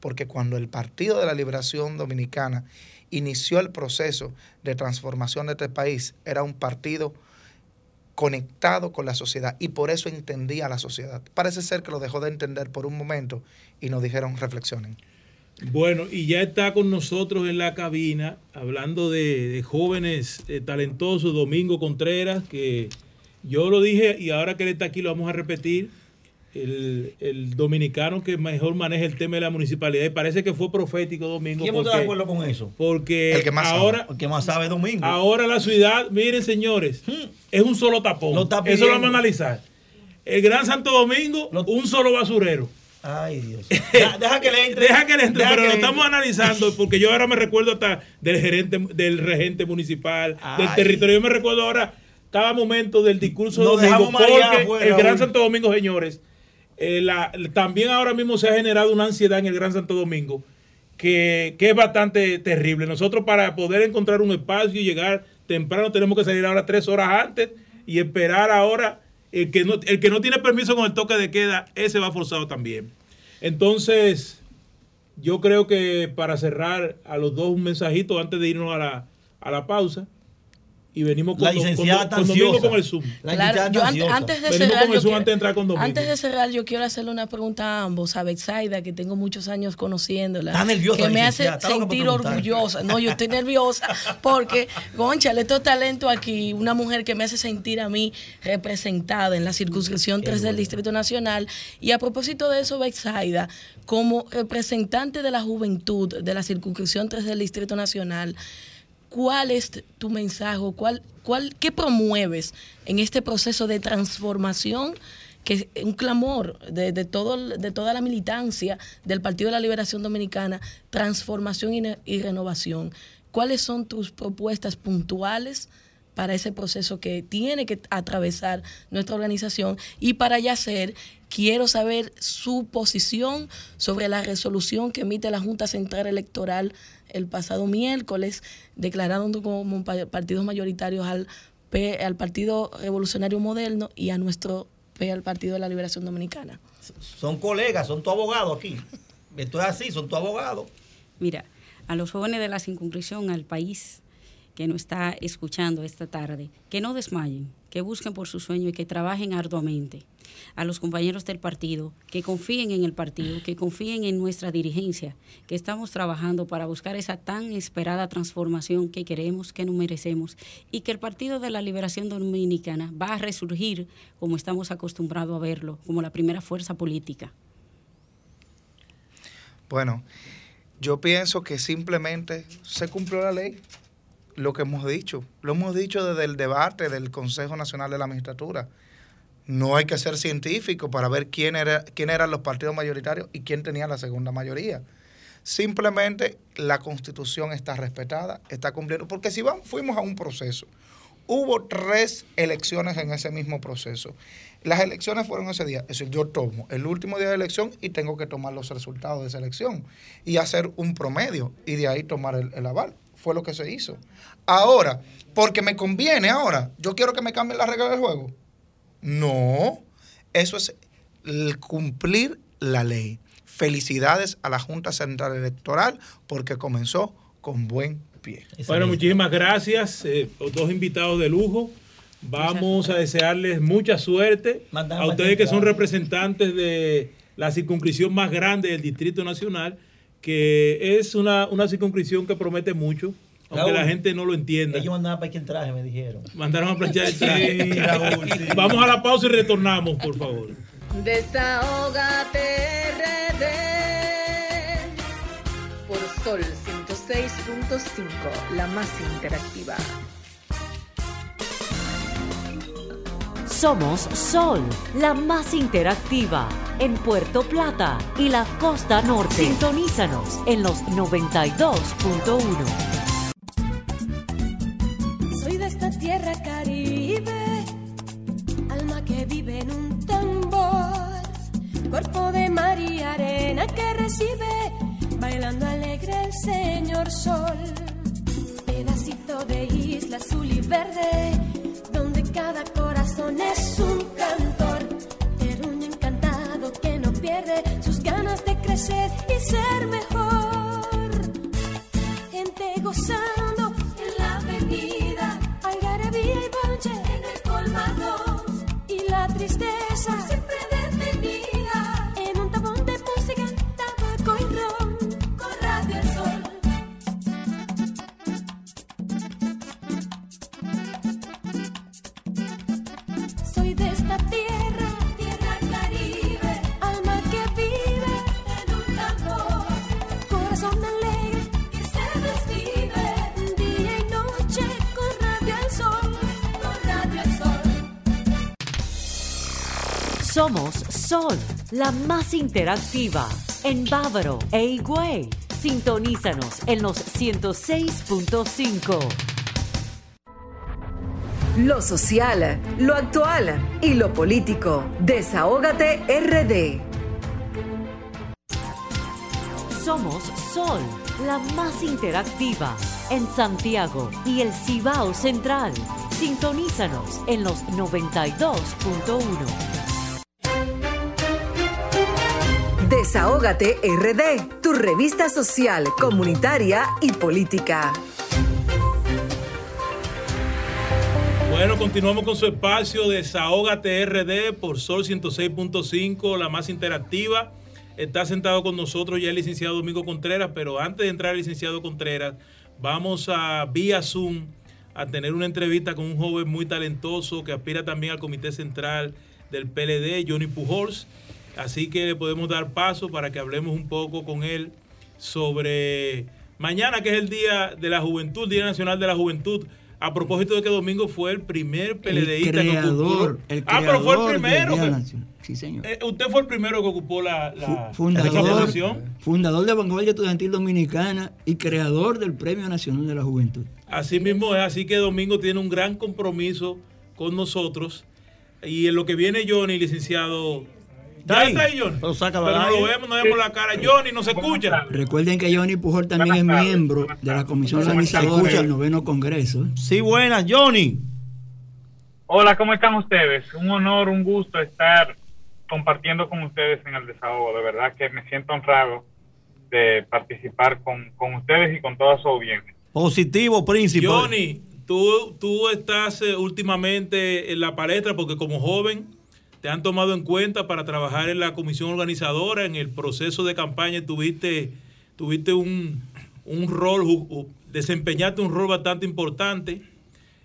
porque cuando el Partido de la Liberación Dominicana inició el proceso de transformación de este país, era un partido conectado con la sociedad y por eso entendía a la sociedad. Parece ser que lo dejó de entender por un momento y nos dijeron reflexionen. Bueno, y ya está con nosotros en la cabina, hablando de, de jóvenes eh, talentosos, Domingo Contreras, que yo lo dije y ahora que él está aquí lo vamos a repetir. El, el dominicano que mejor maneja el tema de la municipalidad. Y parece que fue profético Domingo. ¿Quién está de acuerdo con eso? Porque El que más sabe. ahora, El que más sabe es Domingo. Ahora la ciudad, miren señores, es un solo tapón. Lo está Eso lo vamos a analizar. El Gran Santo Domingo, un solo basurero. Ay, Dios. Deja, deja que le entre. Deja que le entre, Deja pero lo estamos entre. analizando porque yo ahora me recuerdo hasta del gerente, del regente municipal, del territorio. Yo me recuerdo ahora cada momento del discurso de Domingo, porque afuera, el Gran. Santo Domingo, señores, eh, la- también ahora mismo se ha generado una ansiedad en el Gran Santo Domingo que, que es bastante terrible. Nosotros para poder encontrar un espacio y llegar temprano tenemos que salir ahora tres horas antes y esperar ahora. El que, no, el que no tiene permiso con el toque de queda, ese va forzado también. Entonces, yo creo que para cerrar a los dos un mensajito antes de irnos a la, a la pausa. Y venimos con, La con- licenciada con Domingo ansiosa. con el Zoom. La Claro, licenciada yo antes de Venimos cerrar, con el yo Zoom quiero- antes de entrar con Domingo. antes de cerrar, yo quiero hacerle una pregunta a ambos, a Betsaida, que tengo muchos años conociéndola. Está nerviosa, Que me hace sentir orgullosa. No, yo estoy nerviosa porque, conchale, estos talentos aquí, una mujer que me hace sentir a mí representada en la circunscripción 3 del Distrito Nacional. Y a propósito de eso, Betsaida, como representante de la juventud de la circunscripción 3 del Distrito Nacional, ¿Cuál es tu mensaje? ¿Cuál, cuál, ¿Qué promueves en este proceso de transformación? Que es un clamor de, todo, de toda la militancia del Partido de la Liberación Dominicana, transformación y, y renovación. ¿Cuáles son tus propuestas puntuales para ese proceso que tiene que atravesar nuestra organización? Y para ya hacer, quiero saber su posición sobre la resolución que emite la Junta Central Electoral el pasado miércoles, declarando como pa- partidos mayoritarios al, P- al Partido Revolucionario Moderno y a nuestro P, al Partido de la Liberación Dominicana. Son colegas, son tu abogado aquí. Esto es así, son tu abogado. Mira, a los jóvenes de la circunscripción, al país que nos está escuchando esta tarde, que no desmayen, que busquen por su sueño y que trabajen arduamente. A los compañeros del partido, que confíen en el partido, que confíen en nuestra dirigencia, que estamos trabajando para buscar esa tan esperada transformación que queremos, que nos merecemos, y que el Partido de la Liberación Dominicana va a resurgir como estamos acostumbrados a verlo, como la primera fuerza política. Bueno, yo pienso que simplemente se cumplió la ley. Lo que hemos dicho, lo hemos dicho desde el debate del Consejo Nacional de la Magistratura. No hay que ser científico para ver quién era, quién eran los partidos mayoritarios y quién tenía la segunda mayoría. Simplemente la constitución está respetada, está cumpliendo. Porque si vamos, fuimos a un proceso, hubo tres elecciones en ese mismo proceso. Las elecciones fueron ese día. Es decir, yo tomo el último día de elección y tengo que tomar los resultados de esa elección y hacer un promedio y de ahí tomar el, el aval. Fue lo que se hizo. Ahora, porque me conviene ahora, yo quiero que me cambien las reglas del juego. No, eso es el cumplir la ley. Felicidades a la Junta Central Electoral porque comenzó con buen pie. Bueno, muchísimas gracias. eh, los dos invitados de lujo. Vamos a desearles mucha suerte Mandamos a ustedes que son representantes de la circunscripción más grande del Distrito Nacional, que es una, una circunscripción que promete mucho, aunque Raúl, la gente no lo entienda. Ellos mandaban para quien traje, me dijeron. Mandaron a planchar el traje. Sí, Raúl, sí. Vamos a la pausa y retornamos, por favor. Desahógate RD por Sol 106.5, la más interactiva. Somos Sol, la más interactiva en Puerto Plata y la costa norte. Sintonízanos en los 92.1. Soy de esta tierra caribe, alma que vive en un tambor, cuerpo de mar y arena que recibe, bailando alegre el señor sol, pedacito de isla azul y verde, donde cada es un cantor, terruño encantado que no pierde sus ganas de crecer y ser mejor la más interactiva en Bávaro e Higüey. Sintonízanos en los 106.5. Lo social, lo actual y lo político. Desahógate RD. Somos Sol, la más interactiva en Santiago y el Cibao Central. Sintonízanos en los 92.1. Desahógate RD, tu revista social, comunitaria y política. Bueno, continuamos con su espacio Desahógate RD por Sol 106.5, la más interactiva. Está sentado con nosotros ya el licenciado Domingo Contreras, pero antes de entrar el licenciado Contreras, vamos a vía Zoom a tener una entrevista con un joven muy talentoso que aspira también al Comité Central del PLD, Johnny Pujols. Así que le podemos dar paso para que hablemos un poco con él sobre mañana, que es el Día de la Juventud, Día Nacional de la Juventud. A propósito de que Domingo fue el primer PLDista que ocupó. creador, el ah, pero fue el creador primero. Sí, señor. eh, usted fue el primero que ocupó la, la- Fundador, fundador de Vanguardia Estudiantil Dominicana y creador del Premio Nacional de la Juventud. Así mismo es, así que Domingo tiene un gran compromiso con nosotros. Y en lo que viene Johnny, licenciado. ¿Ya está ahí, Johnny? Pero sácalo Pero al no lo vemos, no vemos la cara. Johnny, no se escucha. Recuerden que Johnny Pujol también es miembro de la comisión organizadora del noveno congreso. ¿eh? Sí, buenas, Johnny. Hola, ¿cómo están ustedes? Un honor, un gusto estar compartiendo con ustedes en el desahogo. De verdad que me siento honrado de participar con, con ustedes y con toda su audiencia. Positivo, príncipe. Johnny, tú, tú estás eh, últimamente en la palestra porque como joven te han tomado en cuenta para trabajar en la comisión organizadora, en el proceso de campaña tuviste, tuviste un, un rol, desempeñaste un rol bastante importante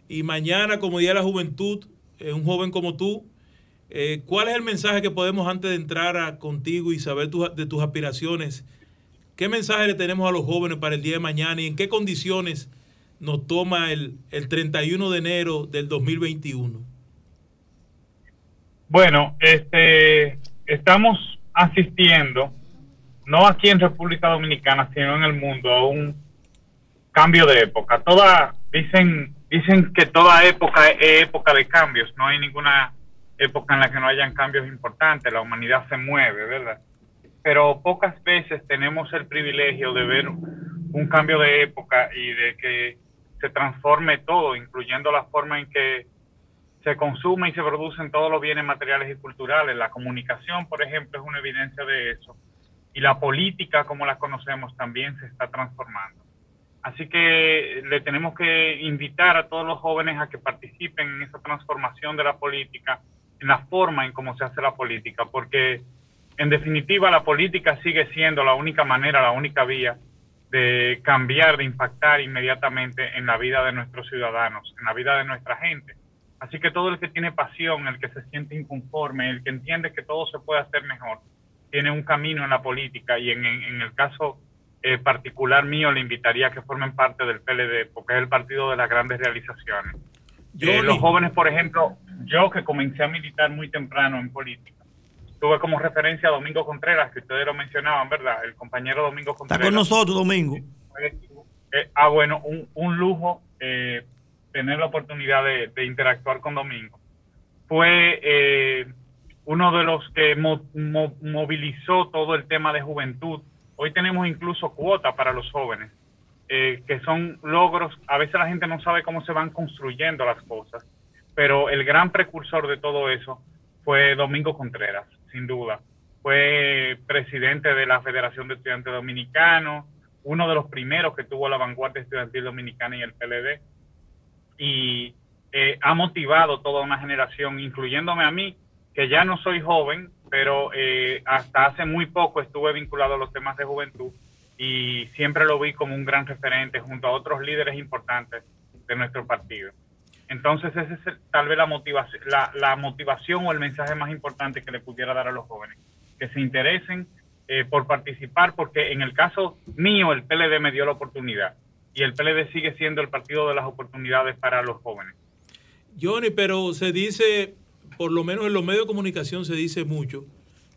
y mañana como Día de la Juventud, eh, un joven como tú, eh, ¿cuál es el mensaje que podemos antes de entrar a- contigo y saber de tus aspiraciones? ¿Qué mensaje le tenemos a los jóvenes para el día de mañana y en qué condiciones nos toma el, el 31 de enero del 2021? Bueno, este, estamos asistiendo, no aquí en República Dominicana, sino en el mundo, a un cambio de época. Toda, dicen, dicen que toda época es época de cambios, no hay ninguna época en la que no hayan cambios importantes, la humanidad se mueve, ¿verdad? Pero pocas veces tenemos el privilegio de ver un cambio de época y de que se transforme todo, incluyendo la forma en que se consume y se producen todos los bienes materiales y culturales. La comunicación, por ejemplo, es una evidencia de eso. Y la política, como la conocemos, también se está transformando. Así que le tenemos que invitar a todos los jóvenes a que participen en esa transformación de la política, en la forma en cómo se hace la política, porque en definitiva la política sigue siendo la única manera, la única vía de cambiar, de impactar inmediatamente en la vida de nuestros ciudadanos, en la vida de nuestra gente. Así que todo el que tiene pasión, el que se siente inconforme, el que entiende que todo se puede hacer mejor, tiene un camino en la política y en, en- en el caso eh, particular mío le invitaría a que formen parte del PLD, porque es el partido de las grandes realizaciones. Eh, los jóvenes, por ejemplo, yo que comencé a militar muy temprano en política, tuve como referencia a Domingo Contreras, que ustedes lo mencionaban, ¿verdad? El compañero Domingo Está Contreras. con nosotros, Domingo. Eh, ah, bueno, un, un lujo eh, tener la oportunidad de, de interactuar con Domingo. Fue eh, uno de los que mo- mo- movilizó todo el tema de juventud. Hoy tenemos incluso cuota para los jóvenes, eh, que son logros. A veces la gente no sabe cómo se van construyendo las cosas, pero el gran precursor de todo eso fue Domingo Contreras, sin duda. Fue presidente de la Federación de Estudiantes Dominicanos, uno de los primeros que tuvo la vanguardia estudiantil dominicana y el PLD, y eh, ha motivado toda una generación, incluyéndome a mí, que ya no soy joven, pero eh, hasta hace muy poco estuve vinculado a los temas de juventud y siempre lo vi como un gran referente junto a otros líderes importantes de nuestro partido. Entonces, esa es tal vez la motivación, la, la motivación o el mensaje más importante que le pudiera dar a los jóvenes, que se interesen eh, por participar, porque en el caso mío, el PLD me dio la oportunidad y el PLD sigue siendo el partido de las oportunidades para los jóvenes. Johnny, pero se dice, por lo menos en los medios de comunicación se dice mucho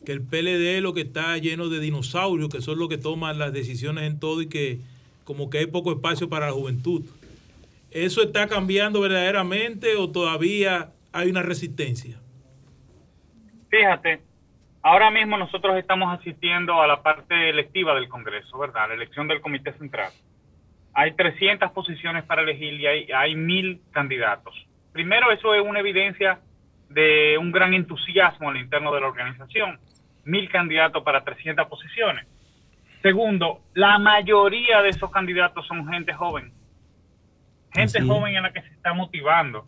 que el PLD lo que está lleno de dinosaurios, que son los que toman las decisiones en todo y que como que hay poco espacio para la juventud. ¿Eso está cambiando verdaderamente o todavía hay una resistencia? Fíjate, ahora mismo nosotros estamos asistiendo a la parte electiva del Congreso, ¿verdad? La elección del Comité Central. Hay 300 posiciones para elegir y hay, hay mil candidatos. Primero, eso es una evidencia de un gran entusiasmo al interno de la organización. Mil candidatos para 300 posiciones. Segundo, la mayoría de esos candidatos son gente joven. Gente Así joven en la que se está motivando.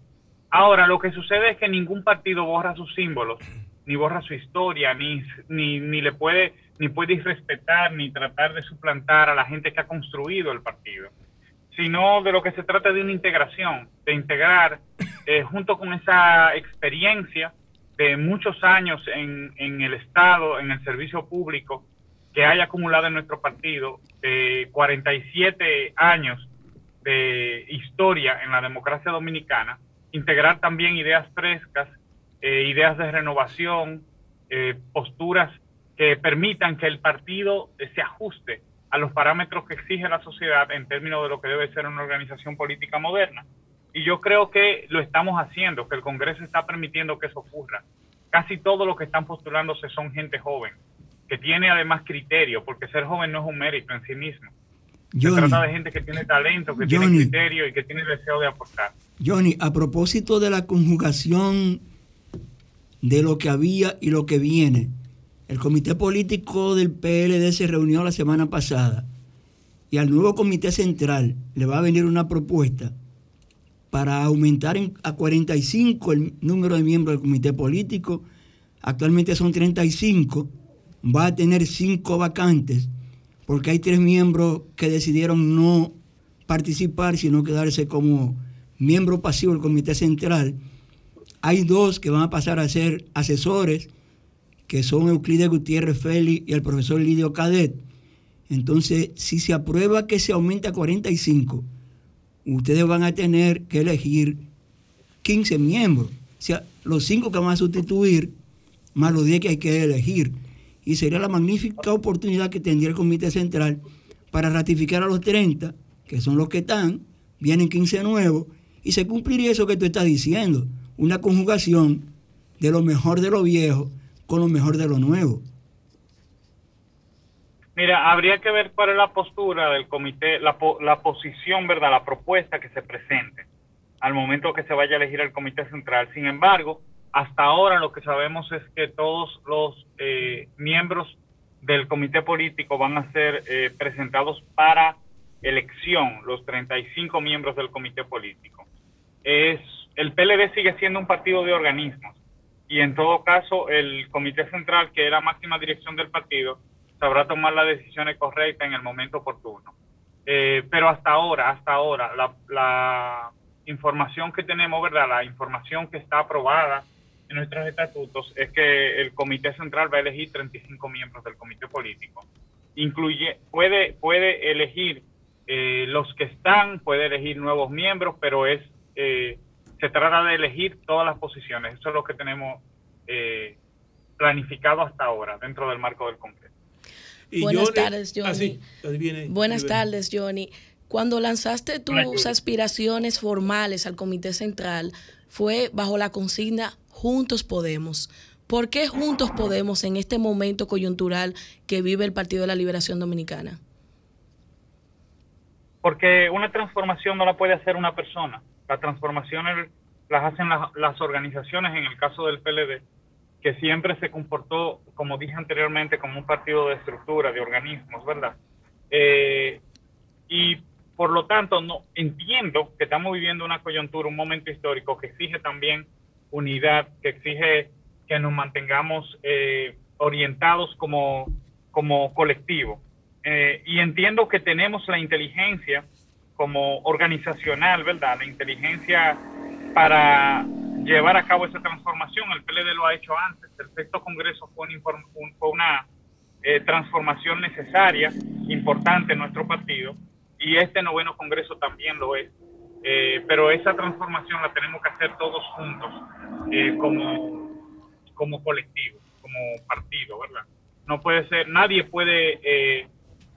Ahora, lo que sucede es que ningún partido borra sus símbolos, ni borra su historia, ni, ni, ni le puede, ni puede irrespetar, ni tratar de suplantar a la gente que ha construido el partido. Sino de lo que se trata de una integración, de integrar eh, junto con esa experiencia de muchos años en, en el Estado, en el servicio público, que haya acumulado en nuestro partido, de 47 años de historia en la democracia dominicana, integrar también ideas frescas, eh, ideas de renovación, eh, posturas que permitan que el partido se ajuste a los parámetros que exige la sociedad en términos de lo que debe ser una organización política moderna. Y yo creo que lo estamos haciendo, que el Congreso está permitiendo que eso ocurra. Casi todos los que están postulándose son gente joven, que tiene además criterio, porque ser joven no es un mérito en sí mismo. Se Johnny, trata de gente que tiene talento, que tiene criterio y que tiene deseo de aportar. Johnny, a propósito de la conjugación de lo que había y lo que viene, el comité político del PLD se reunió la semana pasada y al nuevo comité central le va a venir una propuesta para aumentar en- a 45 el número de miembros del comité político. Actualmente son 35. Va a tener cinco vacantes porque hay tres miembros que decidieron no participar, sino quedarse como miembro pasivo del comité central. Hay dos que van a pasar a ser asesores, que son Euclides Gutiérrez Félix y el profesor Lidio Cadet. Entonces, si se aprueba que se aumente a 45, ustedes van a tener que elegir 15 miembros. O sea, los cinco que van a sustituir, más los 10 que hay que elegir. Y sería la magnífica oportunidad que tendría el Comité Central para ratificar a los 30, que son los que están, vienen 15 nuevos, y se cumpliría eso que tú estás diciendo, una conjugación de lo mejor de lo viejo con lo mejor de lo nuevo. Mira, habría que ver cuál es la postura del comité, la, la posición, ¿verdad? La propuesta que se presente al momento que se vaya a elegir el comité central. Sin embargo, hasta ahora lo que sabemos es que todos los eh, miembros del comité político van a ser eh, presentados para elección, los 35 miembros del comité político. Es, el PLD sigue siendo un partido de organismos y en todo caso el comité central, que es la máxima dirección del partido, sabrá tomar las decisiones correctas en el momento oportuno. Eh, pero hasta ahora, hasta ahora, la, información que tenemos, ¿verdad? La información que está aprobada en nuestros estatutos es que el comité central va a elegir 35 miembros del comité político. Incluye, puede, puede elegir eh, los que están, puede elegir nuevos miembros, pero es eh, se trata de elegir todas las posiciones. Eso es lo que tenemos eh, planificado hasta ahora dentro del marco del Congreso. Buenas tardes, Johnny. Ah, sí, ahí viene- Buenas tardes, Johnny. Cuando lanzaste tus aspiraciones formales al Comité Central, fue bajo la consigna Juntos Podemos. ¿Por qué Juntos Podemos en este momento coyuntural que vive el Partido de la Liberación Dominicana? Porque una transformación no la puede hacer una persona. Las transformaciones las hacen las, organizaciones, en el caso del PLD, que siempre se comportó, como dije anteriormente, como un partido de estructura, de organismos, ¿verdad? Eh, y por lo tanto, no entiendo que estamos viviendo una coyuntura, un momento histórico que exige también unidad, que exige que nos mantengamos eh, orientados como, como colectivo. Eh, y entiendo que tenemos la inteligencia como organizacional, ¿verdad? La inteligencia para llevar a cabo esa transformación. El PLD lo ha hecho antes. El sexto Congreso fue, una eh, transformación necesaria, importante en nuestro partido, y este noveno Congreso también lo es. Eh, pero esa transformación la tenemos que hacer todos juntos, eh, como, como colectivo, como partido, ¿verdad? No puede ser, nadie puede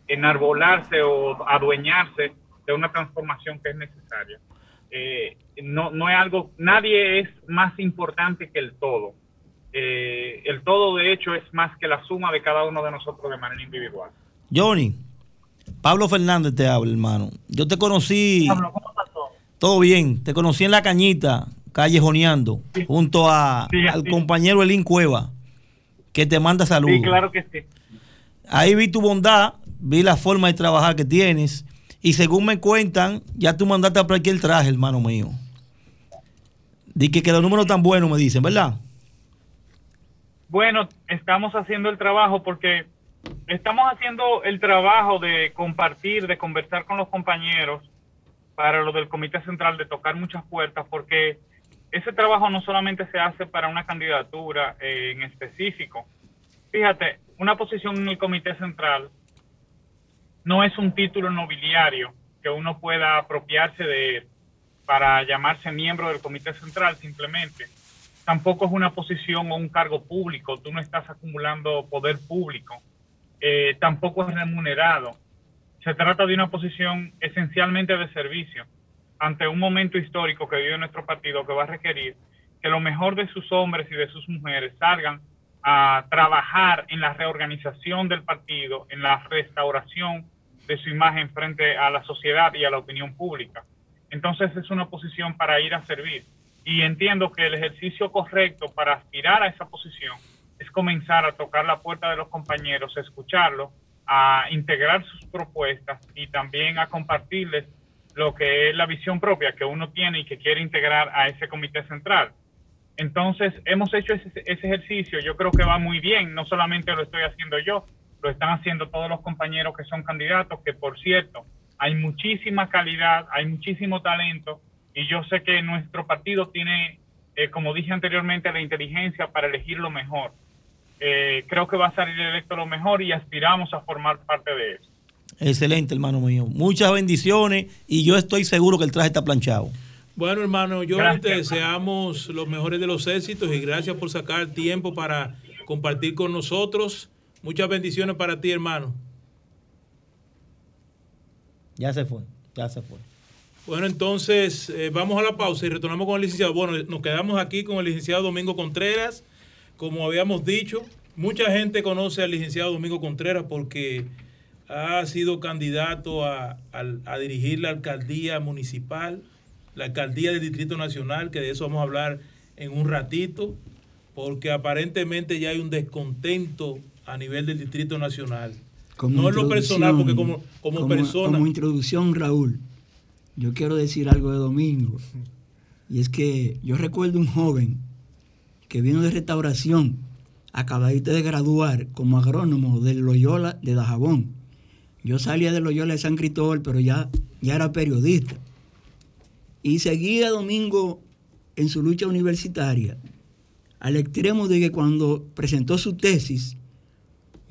enarbolarse o adueñarse de una transformación que es necesaria. Eh, no, no es algo, nadie es más importante que el todo. Eh, el todo, de hecho, es más que la suma de cada uno de nosotros de manera individual. Johnny, Pablo Fernández te habla, hermano. Yo te conocí. Todo bien. Te conocí en la cañita, callejoneando, junto a, Sí, al sí. compañero Elín Cueva, que te manda saludos. Sí, claro que sí. Ahí vi tu bondad, vi la forma de trabajar que tienes. Y según me cuentan, ya tú mandaste a el traje, hermano mío. Dije que los números tan buenos, me dicen, ¿verdad? Bueno, estamos haciendo el trabajo porque estamos haciendo el trabajo de compartir, de conversar con los compañeros para lo del Comité Central, de tocar muchas puertas, porque ese trabajo no solamente se hace para una candidatura eh, en específico. Fíjate, una posición en el Comité Central no es un título nobiliario que uno pueda apropiarse de él para llamarse miembro del Comité Central simplemente. Tampoco es una posición o un cargo público, tú no estás acumulando poder público, Eh, tampoco es remunerado. Se trata de una posición esencialmente de servicio ante un momento histórico que vive nuestro partido que va a requerir que lo mejor de sus hombres y de sus mujeres salgan a trabajar en la reorganización del partido, en la restauración de su imagen frente a la sociedad y a la opinión pública. Entonces es una posición para ir a servir. Y entiendo que el ejercicio correcto para aspirar a esa posición es comenzar a tocar la puerta de los compañeros, a escucharlos, a integrar sus propuestas y también a compartirles lo que es la visión propia que uno tiene y que quiere integrar a ese comité central. Entonces, hemos hecho ese, ese ejercicio, yo creo que va muy bien, no solamente lo estoy haciendo yo, lo están haciendo todos los compañeros que son candidatos, que por cierto, hay muchísima calidad, hay muchísimo talento y yo sé que nuestro partido tiene, eh, como dije anteriormente, la inteligencia para elegir lo mejor. Eh, creo que va a salir electo lo mejor y aspiramos a formar parte de eso. Excelente, hermano mío. Muchas bendiciones y yo estoy seguro que el traje está planchado. Bueno, hermano, yo Gracias, te deseamos los mejores de los éxitos y gracias por sacar tiempo para compartir con nosotros. Muchas bendiciones para ti, hermano. Ya se fue, ya se fue. Bueno, entonces eh, vamos a la pausa y retornamos con el licenciado. Bueno, nos quedamos aquí con el licenciado Domingo Contreras. Como habíamos dicho, mucha gente conoce al licenciado Domingo Contreras porque ha sido candidato a, a dirigir la alcaldía municipal, la alcaldía del Distrito Nacional, que de eso vamos a hablar en un ratito, porque aparentemente ya hay un descontento a nivel del Distrito Nacional. Como no en lo personal, porque como, como, persona. Como introducción, Raúl, yo quiero decir algo de Domingo. Y es que yo recuerdo un joven que vino de restauración, acabadito de graduar como agrónomo del Loyola de Dajabón. Yo salía del Loyola de San Cristóbal, pero ya, ya era periodista. Y seguía Domingo en su lucha universitaria, al extremo de que cuando presentó su tesis,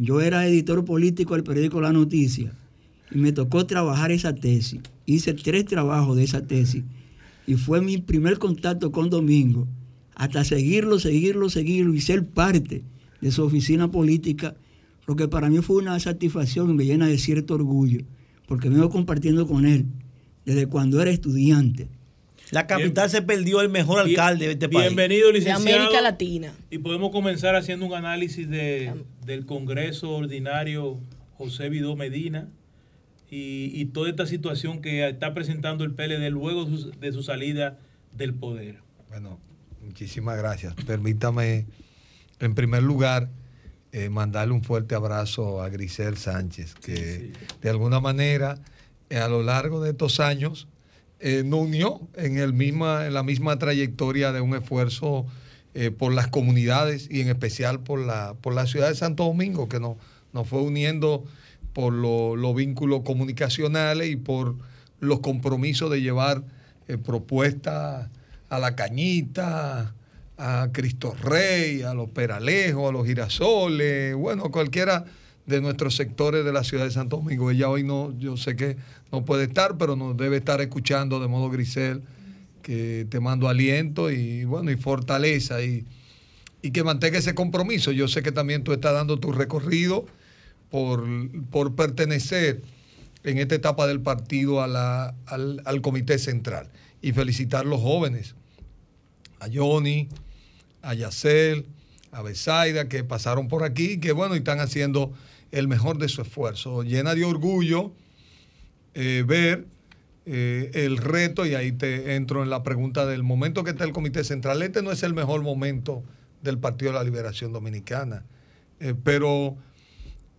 yo era editor político del periódico La Noticia y me tocó trabajar esa tesis. Hice tres trabajos de esa tesis y fue mi primer contacto con Domingo hasta seguirlo, seguirlo, seguirlo y ser parte de su oficina política, lo que para mí fue una satisfacción y me llena de cierto orgullo, porque vengo compartiendo con él desde cuando era estudiante. La capital se perdió el mejor Bien- alcalde de este país. Bienvenido, licenciado. De América Latina. Y podemos comenzar haciendo un análisis de, del Congreso Ordinario José Vidó Medina y, y toda esta situación que está presentando el PLD luego de su, de su salida del poder. Bueno, muchísimas gracias. Permítame, en primer lugar, eh, mandarle un fuerte abrazo a Grisel Sánchez, que de alguna manera, eh, a lo largo de estos años, eh, nos unió en, el misma, en la misma trayectoria de un esfuerzo eh, por las comunidades y en especial por la, por la ciudad de Santo Domingo, que nos, nos fue uniendo por lo- los vínculos comunicacionales y por los compromisos de llevar eh, propuestas a la Cañita, a Cristo Rey, a los Peralejos, a los Girasoles, bueno, cualquiera de nuestros sectores de la ciudad de Santo Domingo. Ella hoy no, yo sé que no puede estar, pero nos debe estar escuchando de modo Grisel, que te mando aliento y bueno, y fortaleza y, y que mantenga ese compromiso. Yo sé que también tú estás dando tu recorrido por, por pertenecer en esta etapa del partido al, al comité central y felicitar a los jóvenes, a Johnny, a Yacel, a Besaida, que pasaron por aquí, que bueno, y están haciendo el mejor de su esfuerzo. Llena de orgullo eh, ver eh, el reto, y ahí te entro en la pregunta del momento que está el Comité Central. Este no es el mejor momento del Partido de la Liberación Dominicana, eh, pero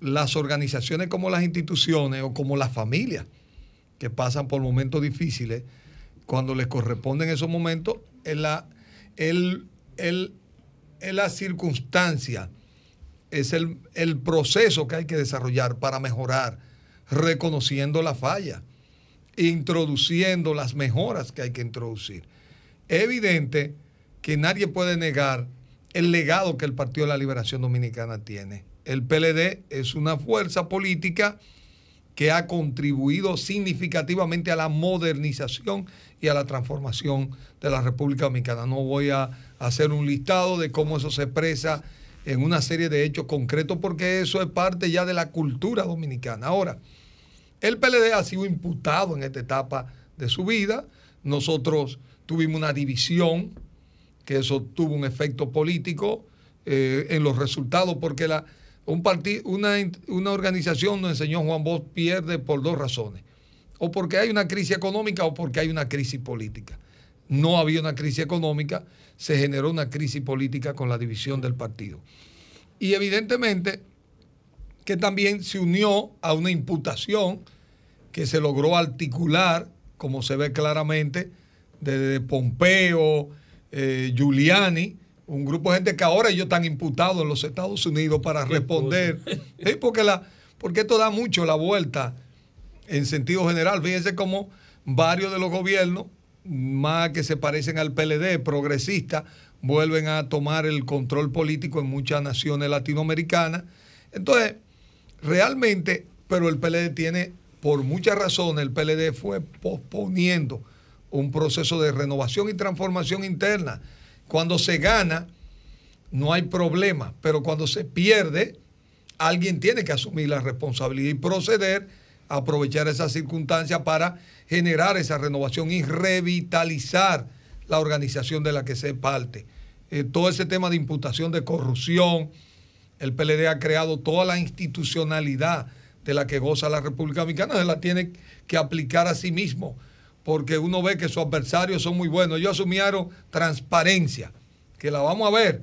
las organizaciones como las instituciones o como las familias que pasan por momentos difíciles, cuando les corresponden esos momentos, es la, el, el- es la circunstancia, es el, el proceso que hay que desarrollar para mejorar, reconociendo la falla, introduciendo las mejoras que hay que introducir. Es evidente que nadie puede negar el legado que el Partido de la Liberación Dominicana tiene. El PLD es una fuerza política que ha contribuido significativamente a la modernización y a la transformación de la República Dominicana. No voy a hacer un listado de cómo eso se expresa en una serie de hechos concretos porque eso es parte ya de la cultura dominicana. Ahora, el PLD ha sido imputado en esta etapa de su vida. Nosotros tuvimos una división, que eso tuvo un efecto político eh, en los resultados, porque la, un parti- una, una organización, nos enseñó Juan Bosch, pierde por dos razones. O porque hay una crisis económica o porque hay una crisis política. No había una crisis económica, se generó una crisis política con la división del partido. Y evidentemente que también se unió a una imputación que se logró articular, como se ve claramente, de Pompeo, eh, Giuliani, un grupo de gente que ahora ellos están imputados en los Estados Unidos para responder. Sí, porque, la, porque esto da mucho la vuelta en sentido general. Fíjense cómo varios de los gobiernos, más que se parecen al PLD, progresistas, vuelven a tomar el control político en muchas naciones latinoamericanas. Entonces, realmente, pero el PLD tiene, por muchas razones, el PLD fue posponiendo un proceso de renovación y transformación interna. Cuando se gana, no hay problema, pero cuando se pierde, alguien tiene que asumir la responsabilidad y proceder aprovechar esa circunstancia para generar esa renovación y revitalizar la organización de la que se parte. Eh, todo ese tema de imputación de corrupción, el PLD ha creado toda la institucionalidad de la que goza la República Dominicana, se la tiene que aplicar a sí mismo, porque uno ve que sus adversarios son muy buenos. Ellos asumieron transparencia, que la vamos a ver.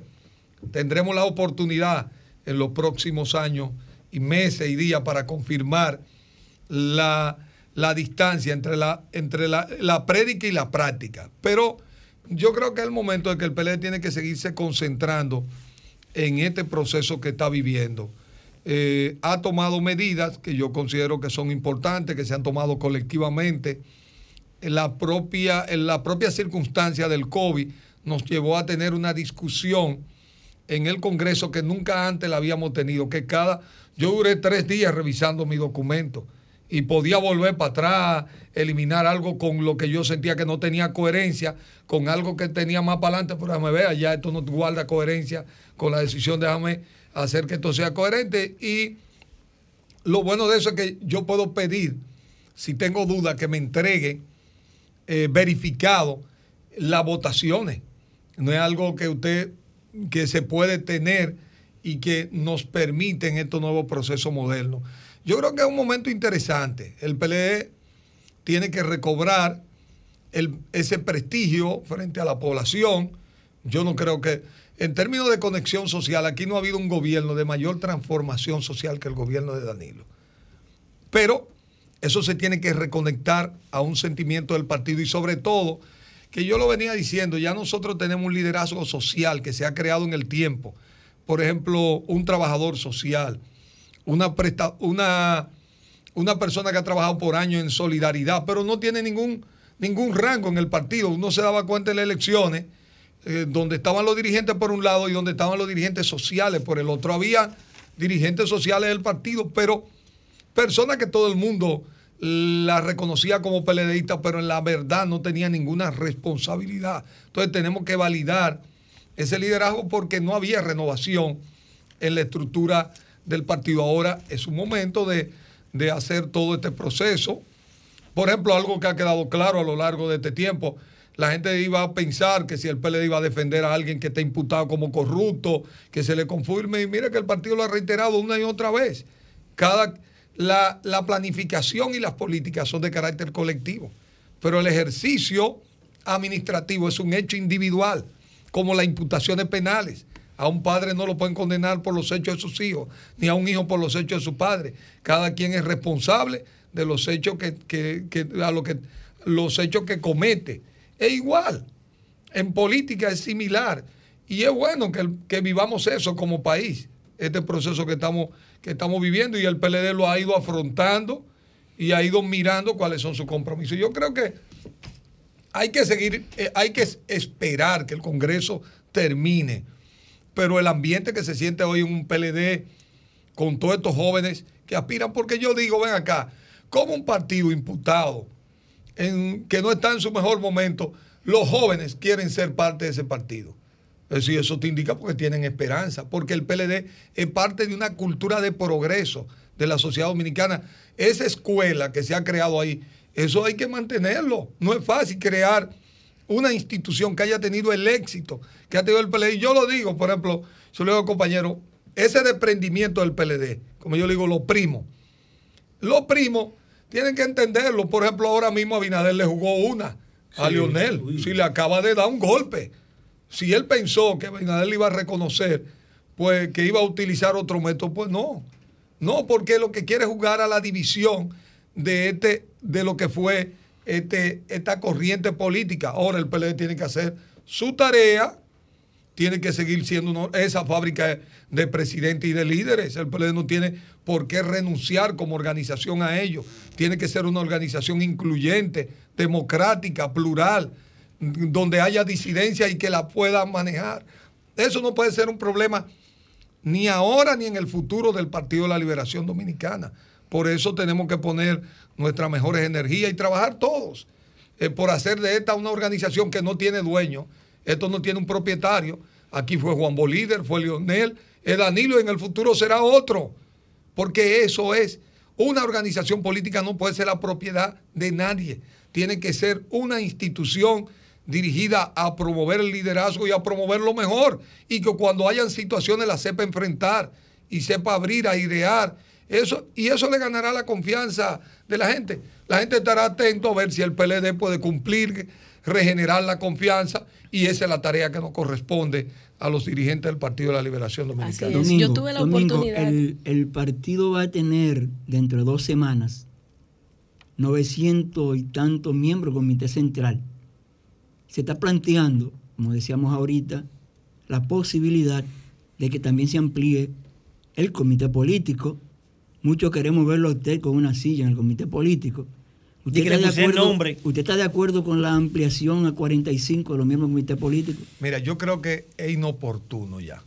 Tendremos la oportunidad en los próximos años y meses y días para confirmar la, la distancia entre, la, entre la, la prédica y la práctica. Pero yo creo que es el momento de que el PLD tiene que seguirse concentrando en este proceso que está viviendo. Eh, ha tomado medidas que yo considero que son importantes, que se han tomado colectivamente. En la propia, la propia circunstancia del COVID nos llevó a tener una discusión en el Congreso que nunca antes la habíamos tenido, que cada, yo duré tres días revisando mi documento y podía volver para atrás, eliminar algo con lo que yo sentía que no tenía coherencia, con algo que tenía más para adelante, pero déjame ver, ya esto no guarda coherencia con la decisión, déjame hacer que esto sea coherente. Y lo bueno de eso es que yo puedo pedir, si tengo duda, que me entregue eh, verificado las votaciones. No es algo que usted, que se puede tener y que nos permite en estos nuevos procesos modernos. Yo creo que es un momento interesante. El PLD tiene que recobrar ese prestigio frente a la población. Yo no creo que, en términos de conexión social, aquí no ha habido un gobierno de mayor transformación social que el gobierno de Danilo. Pero eso se tiene que reconectar a un sentimiento del partido y sobre todo, que yo lo venía diciendo, ya nosotros tenemos un liderazgo social que se ha creado en el tiempo. Por ejemplo, un trabajador social, una, presta- una, una persona que ha trabajado por años en solidaridad, pero no tiene ningún, ningún rango en el partido. Uno se daba cuenta en las elecciones, eh, donde estaban los dirigentes por un lado y donde estaban los dirigentes sociales por el otro. Había dirigentes sociales del partido, pero personas que todo el mundo la reconocía como PLDista, pero en la verdad no tenía ninguna responsabilidad. Entonces tenemos que validar ese liderazgo porque no había renovación en la estructura del partido. Ahora es un momento de, de hacer todo este proceso. Por ejemplo, algo que ha quedado claro a lo largo de este tiempo, la gente iba a pensar que si el PLD iba a defender a alguien que está imputado como corrupto, que se le confirme, y mire que el partido lo ha reiterado una y otra vez. Cada, la, la planificación y las políticas son de carácter colectivo, pero el ejercicio administrativo es un hecho individual, como las imputaciones penales. A un padre no lo pueden condenar por los hechos de sus hijos, ni a un hijo por los hechos de su padre. Cada quien es responsable de los hechos que, que- que- a lo que, los hechos que comete. Es igual. En política es similar. Y es bueno que, que vivamos eso como país, este proceso que estamos, que estamos viviendo. Y el PLD lo ha ido afrontando y ha ido mirando cuáles son sus compromisos. Yo creo que hay que seguir, eh, hay que es- esperar que el Congreso termine. Pero el ambiente que se siente hoy en un PLD con todos estos jóvenes que aspiran, porque yo digo, ven acá, como un partido imputado en, que no está en su mejor momento, los jóvenes quieren ser parte de ese partido. Es decir, eso te indica porque tienen esperanza, porque el PLD es parte de una cultura de progreso de la sociedad dominicana. Esa escuela que se ha creado ahí, eso hay que mantenerlo. No es fácil crear una institución que haya tenido el éxito que ha tenido el PLD. Y yo lo digo, por ejemplo, yo le digo compañero, ese desprendimiento del PLD, como yo le digo, los primos, los primos tienen que entenderlo. Por ejemplo, ahora mismo Abinader le jugó una a Sí, Lionel. Si le acaba de dar un golpe. Si él pensó que Abinader le iba a reconocer, pues que iba a utilizar otro método, pues no. No, porque lo que quiere es jugar a la división de este, de lo que fue este, esta corriente política. Ahora el PLD tiene que hacer su tarea, tiene que seguir siendo esa fábrica de presidentes y de líderes. El PLD no tiene por qué renunciar como organización a ello. Tiene que ser una organización incluyente, democrática, plural, donde haya disidencia y que la puedan manejar. Eso no puede ser un problema ni ahora ni en el futuro del Partido de la Liberación Dominicana. Por eso tenemos que poner nuestras mejores energías y trabajar todos eh, por hacer de esta una organización que no tiene dueño. Esto no tiene un propietario. Aquí fue Juan Bolíder, fue Leonel, el Danilo y en el futuro será otro. Porque eso es, una organización política no puede ser la propiedad de nadie. Tiene que ser una institución dirigida a promover el liderazgo y a promover lo mejor. Y que cuando hayan situaciones la sepa enfrentar y sepa abrir, airear. Eso, y eso le ganará la confianza de la gente. La gente estará atento a ver si el PLD puede cumplir, regenerar la confianza. Y esa es la tarea que nos corresponde a los dirigentes del Partido de la Liberación Dominicana. Domingo, Yo tuve la Domingo, oportunidad- El, el partido va a tener dentro de dos semanas 900 y tantos miembros del Comité Central. Se está planteando, como decíamos ahorita, la posibilidad de que también se amplíe el comité político. Muchos queremos verlo a usted con una silla en el comité político. ¿Usted está de acuerdo con la ampliación a 45 de los miembros del comité político? Mira, yo creo que es inoportuno ya.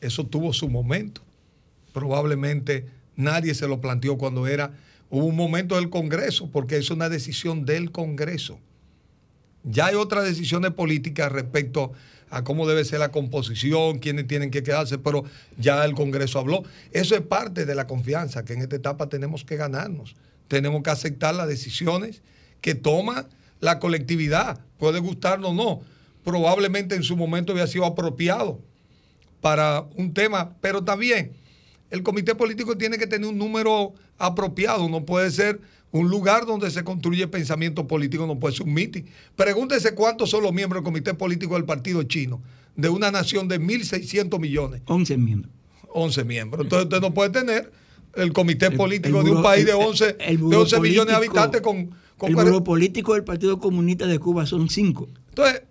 Eso tuvo su momento. Probablemente nadie se lo planteó cuando era. Hubo un momento del Congreso, porque es una decisión del Congreso. Ya hay otras decisiones políticas respecto a cómo debe ser la composición, quiénes tienen que quedarse, pero ya el Congreso habló. Eso es parte de la confianza que en esta etapa tenemos que ganarnos. Tenemos que aceptar las decisiones que toma la colectividad. Puede gustarnos o no. Probablemente en su momento había sido apropiado para un tema, pero también el comité político tiene que tener un número apropiado, no puede ser un lugar donde se construye pensamiento político, no puede ser un. Pregúntese cuántos son los miembros del comité político del partido chino, de una nación de 1.600 millones. 11 miembros. 11 miembros. Entonces usted no puede tener el comité político el de un país de el- 11, el de buró 11 millones de habitantes con... con el buró político del Partido Comunista de Cuba son cinco. entonces,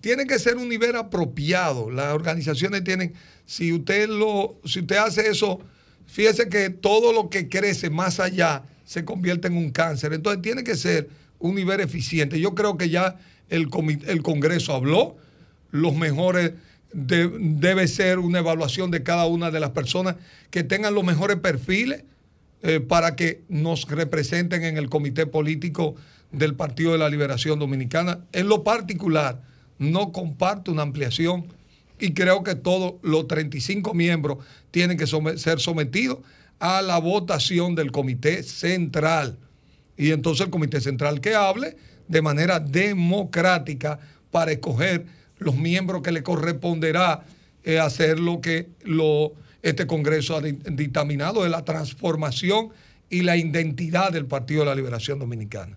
tiene que ser un nivel apropiado. Las organizaciones tienen, si usted lo, si usted hace eso, fíjese que todo lo que crece más allá se convierte en un cáncer. Entonces tiene que ser un nivel eficiente. Yo creo que ya el, el Congreso habló, los mejores de- debe ser una evaluación de cada una de las personas que tengan los mejores perfiles eh, para que nos representen en el comité político del Partido de la Liberación Dominicana. En lo particular, no comparto una ampliación y creo que todos los 35 miembros tienen que ser sometidos a la votación del comité central. Y entonces el comité central que hable de manera democrática para escoger los miembros que le corresponderá eh, hacer lo que lo, este Congreso ha di- dictaminado de la transformación y la identidad del Partido de la Liberación Dominicana.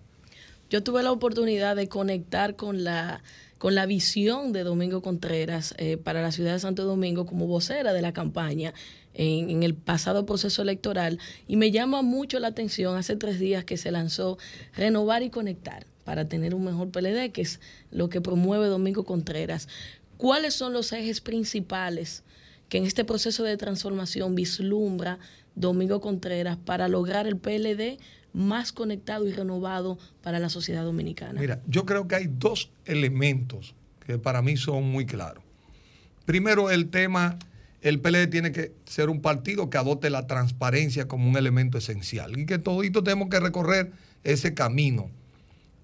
Yo tuve la oportunidad de conectar con la, con la visión de Domingo Contreras eh, para la ciudad de Santo Domingo como vocera de la campaña en, en el pasado proceso electoral y me llama mucho la atención hace tres días que se lanzó Renovar y Conectar para tener un mejor PLD, que es lo que promueve Domingo Contreras. ¿Cuáles son los ejes principales que en este proceso de transformación vislumbra Domingo Contreras para lograr el PLD más conectado y renovado para la sociedad dominicana? Mira, yo creo que hay dos elementos que para mí son muy claros. Primero, el tema, el PLD tiene que ser un partido que adopte la transparencia como un elemento esencial y que todito tenemos que recorrer ese camino.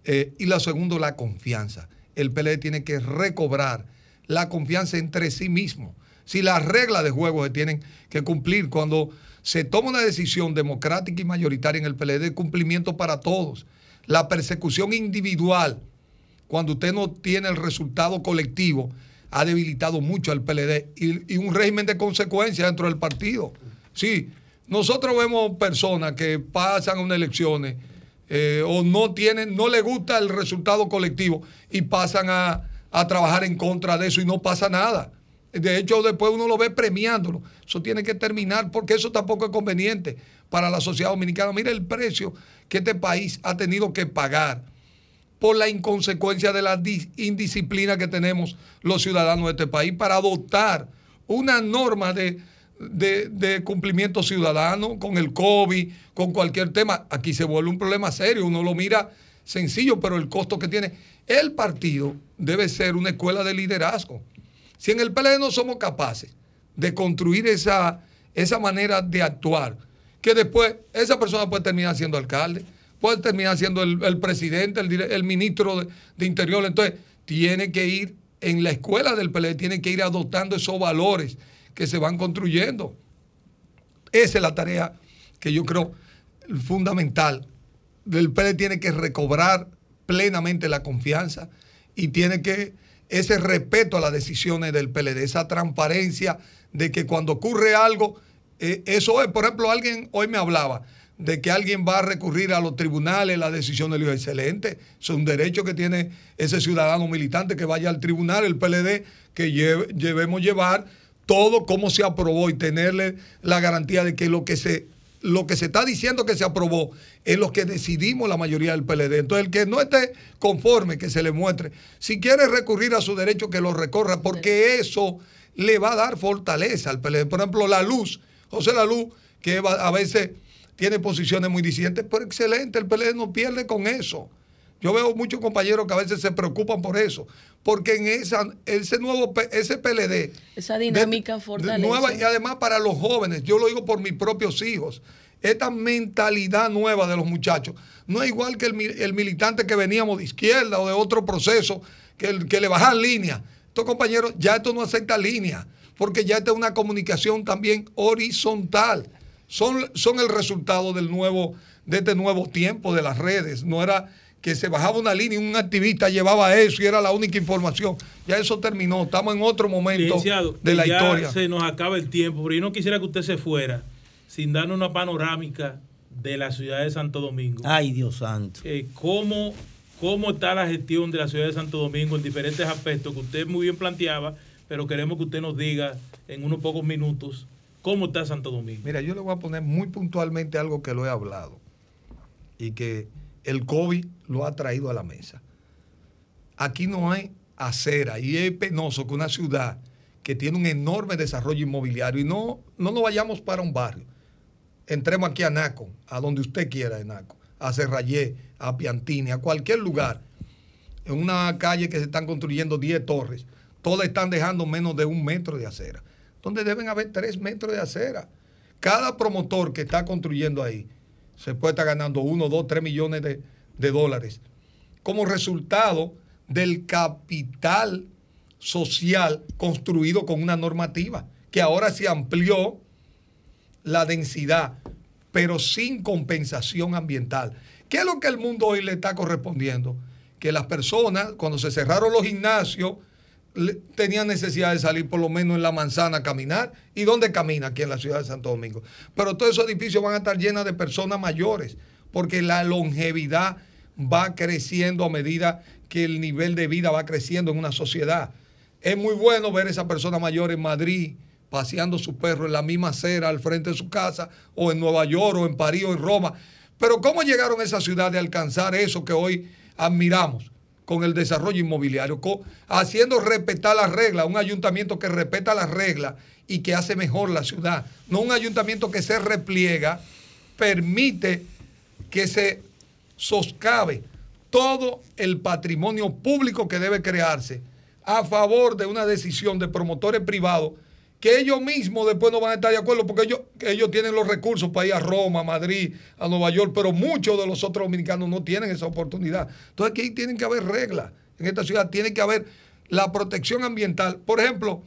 Eh, y la segundo, la confianza. El PLD tiene que recobrar la confianza entre sí mismo. Si las reglas de juego se tienen que cumplir cuando se toma una decisión democrática y mayoritaria en el PLD, cumplimiento para todos. La persecución individual, cuando usted no tiene el resultado colectivo, ha debilitado mucho al PLD y, y un régimen de consecuencias dentro del partido. Sí, nosotros vemos personas que pasan unas elecciones eh, o no tienen, no les gusta el resultado colectivo y pasan a, a trabajar en contra de eso y no pasa nada. De hecho, después uno lo ve premiándolo. Eso tiene que terminar porque eso tampoco es conveniente para la sociedad dominicana. Mira el precio que este país ha tenido que pagar por la inconsecuencia de la dis- indisciplina que tenemos los ciudadanos de este país para adoptar una norma de, de- de cumplimiento ciudadano con el COVID, con cualquier tema. Aquí se vuelve un problema serio, uno lo mira sencillo, pero el costo que tiene. El partido debe ser una escuela de liderazgo. Si en el PLD no somos capaces de construir esa, esa manera de actuar, que después esa persona puede terminar siendo alcalde, puede terminar siendo el, el presidente, el, el ministro de, de Interior. Entonces, tiene que ir en la escuela del PLD, tiene que ir adoptando esos valores que se van construyendo. Esa es la tarea que yo creo fundamental. El PLD tiene que recobrar plenamente la confianza y tiene que ese respeto a las decisiones del PLD, esa transparencia de que cuando ocurre algo, eh, eso es, por ejemplo, alguien hoy me hablaba de que alguien va a recurrir a los tribunales la decisión del hijo excelente. Es un derecho que tiene ese ciudadano militante que vaya al tribunal, el PLD, que lleve- llevar todo como se aprobó y tenerle la garantía de que lo que se lo que se está diciendo que se aprobó es lo que decidimos la mayoría del PLD. Entonces, el que no esté conforme, que se le muestre. Si quiere recurrir a su derecho, que lo recorra, porque eso le va a dar fortaleza al PLD. Por ejemplo, la luz, José La Luz, que a veces tiene posiciones muy disidentes, pero excelente, el PLD no pierde con eso. Yo veo muchos compañeros que a veces se preocupan por eso, porque en esa, ese nuevo, ese PLD, Esa dinámica de nueva y además para los jóvenes, yo lo digo por mis propios hijos, esta mentalidad nueva de los muchachos no es igual que el, el militante que veníamos de izquierda o de otro proceso que, el- que le bajan línea. Estos compañeros, ya esto no acepta línea, porque ya esta es una comunicación también horizontal. Son, son el resultado del nuevo, de este nuevo tiempo de las redes. No era que se bajaba una línea y un activista llevaba eso y era la única información. Ya eso terminó. Estamos en otro momento Licenciado, de la ya historia. se nos acaba el tiempo, pero yo no quisiera que usted se fuera sin darnos una panorámica de la ciudad de Santo Domingo. Ay, Dios santo. Eh, ¿cómo, ¿Cómo está la gestión de la ciudad de Santo Domingo en diferentes aspectos que usted muy bien planteaba, pero queremos que usted nos diga en unos pocos minutos cómo está Santo Domingo? Mira, yo le voy a poner muy puntualmente algo que lo he hablado y que el COVID lo ha traído a la mesa. Aquí no hay acera y es penoso que una ciudad que tiene un enorme desarrollo inmobiliario y no, no nos vayamos para un barrio. Entremos aquí a Naco, a donde usted quiera de Naco, a Cerrayé, a Piantini, a cualquier lugar, en una calle que se están construyendo 10 torres, todas están dejando menos de un metro de acera, donde deben haber tres metros de acera. Cada promotor que está construyendo ahí se puede estar ganando uno, dos, tres millones de, de dólares como resultado del capital social construido con una normativa, que ahora se amplió la densidad, pero sin compensación ambiental. ¿Qué es lo que el mundo hoy le está correspondiendo? Que las personas, cuando se cerraron los gimnasios, tenían necesidad de salir por lo menos en la manzana a caminar. ¿Y dónde camina? Aquí en la ciudad de Santo Domingo. Pero todos esos edificios van a estar llenos de personas mayores, porque la longevidad va creciendo a medida que el nivel de vida va creciendo en una sociedad. Es muy bueno ver a esa persona mayor en Madrid paseando su perro en la misma acera al frente de su casa, o en Nueva York, o en París, o en Roma. Pero ¿cómo llegaron a esa ciudad de alcanzar eso que hoy admiramos con el desarrollo inmobiliario? Haciendo respetar las reglas, un ayuntamiento que respeta las reglas y que hace mejor la ciudad. No un ayuntamiento que se repliega, permite que se soscabe todo el patrimonio público que debe crearse a favor de una decisión de promotores privados que ellos mismos después no van a estar de acuerdo porque ellos, ellos tienen los recursos para ir a Roma, a Madrid, a Nueva York, pero muchos de los otros dominicanos no tienen esa oportunidad. Entonces aquí tienen que haber reglas. En esta ciudad tiene que haber la protección ambiental. Por ejemplo,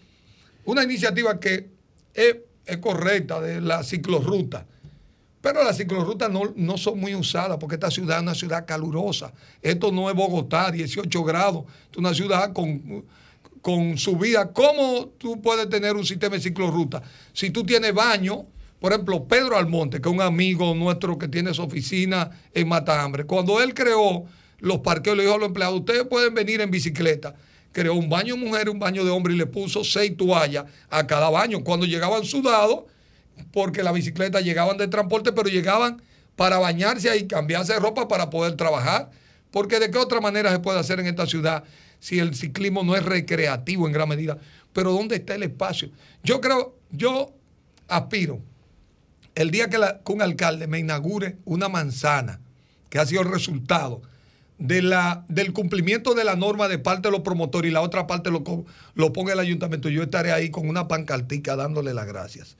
una iniciativa que es, es correcta de la ciclorruta. Pero las ciclorrutas no, no son muy usadas porque esta ciudad es una ciudad calurosa. Esto no es Bogotá, 18 grados. Esto es una ciudad con, con subida. ¿Cómo tú puedes tener un sistema de ciclorruta? Si tú tienes baño, por ejemplo, Pedro Almonte, que es un amigo nuestro que tiene su oficina en Matambre, cuando él creó los parqueos, le dijo a los empleados, ustedes pueden venir en bicicleta. Creó un baño de mujer, un baño de hombre y le puso seis toallas a cada baño. Cuando llegaban sudados, porque las bicicletas llegaban de transporte, pero llegaban para bañarse ahí, cambiarse de ropa para poder trabajar. Porque de qué otra manera se puede hacer en esta ciudad si el ciclismo no es recreativo en gran medida. Pero ¿dónde está el espacio? Yo creo, yo aspiro, el día que, la- un alcalde me inaugure una manzana, que ha sido el resultado de la, del cumplimiento de la norma de parte de los promotores y la otra parte lo, lo ponga el ayuntamiento, yo estaré ahí con una pancartica dándole las gracias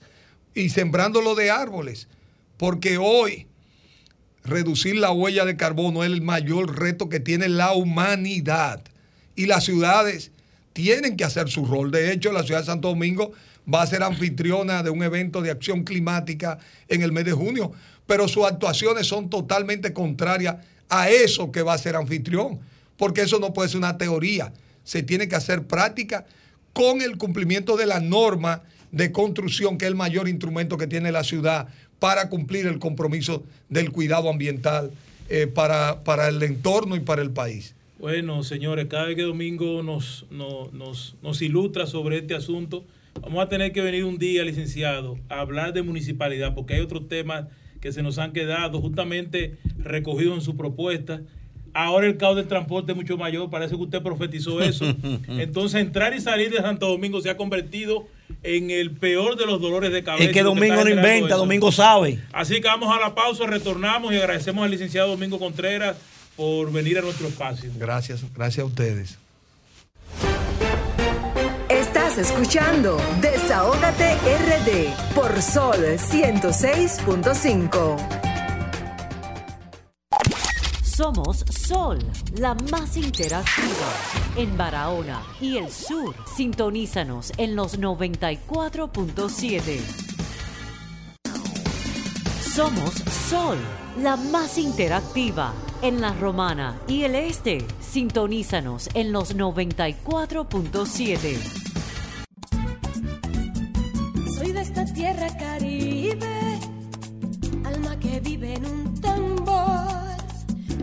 y sembrándolo de árboles, porque hoy reducir la huella de carbono es el mayor reto que tiene la humanidad. Y las ciudades tienen que hacer su rol. De hecho, la ciudad de Santo Domingo va a ser anfitriona de un evento de acción climática en el mes de junio, pero sus actuaciones son totalmente contrarias a eso que va a ser anfitrión, porque eso no puede ser una teoría, se tiene que hacer práctica con el cumplimiento de la norma de construcción, que es el mayor instrumento que tiene la ciudad para cumplir el compromiso del cuidado ambiental eh, para, para el entorno y para el país. Bueno, señores, cada vez que Domingo nos, nos, nos, nos ilustra sobre este asunto, vamos a tener que venir un día, licenciado, a hablar de municipalidad, porque hay otros temas que se nos han quedado justamente recogidos en su propuesta. Ahora el caos del transporte es mucho mayor, parece que usted profetizó eso. Entonces, entrar y salir de Santo Domingo se ha convertido en el peor de los dolores de cabeza. Es que Domingo no inventa, eso. Domingo sabe. Así que vamos a la pausa, retornamos y agradecemos al licenciado Domingo Contreras por venir a nuestro espacio. Gracias, gracias a ustedes. Estás escuchando Desahógate RD por Sol 106.5. Somos Sol, la más interactiva. En Barahona y el sur, sintonízanos en los 94.7. Somos Sol, la más interactiva. En la Romana y el este, sintonízanos en los 94.7. Soy de esta tierra caribe, alma que vive en un tambor,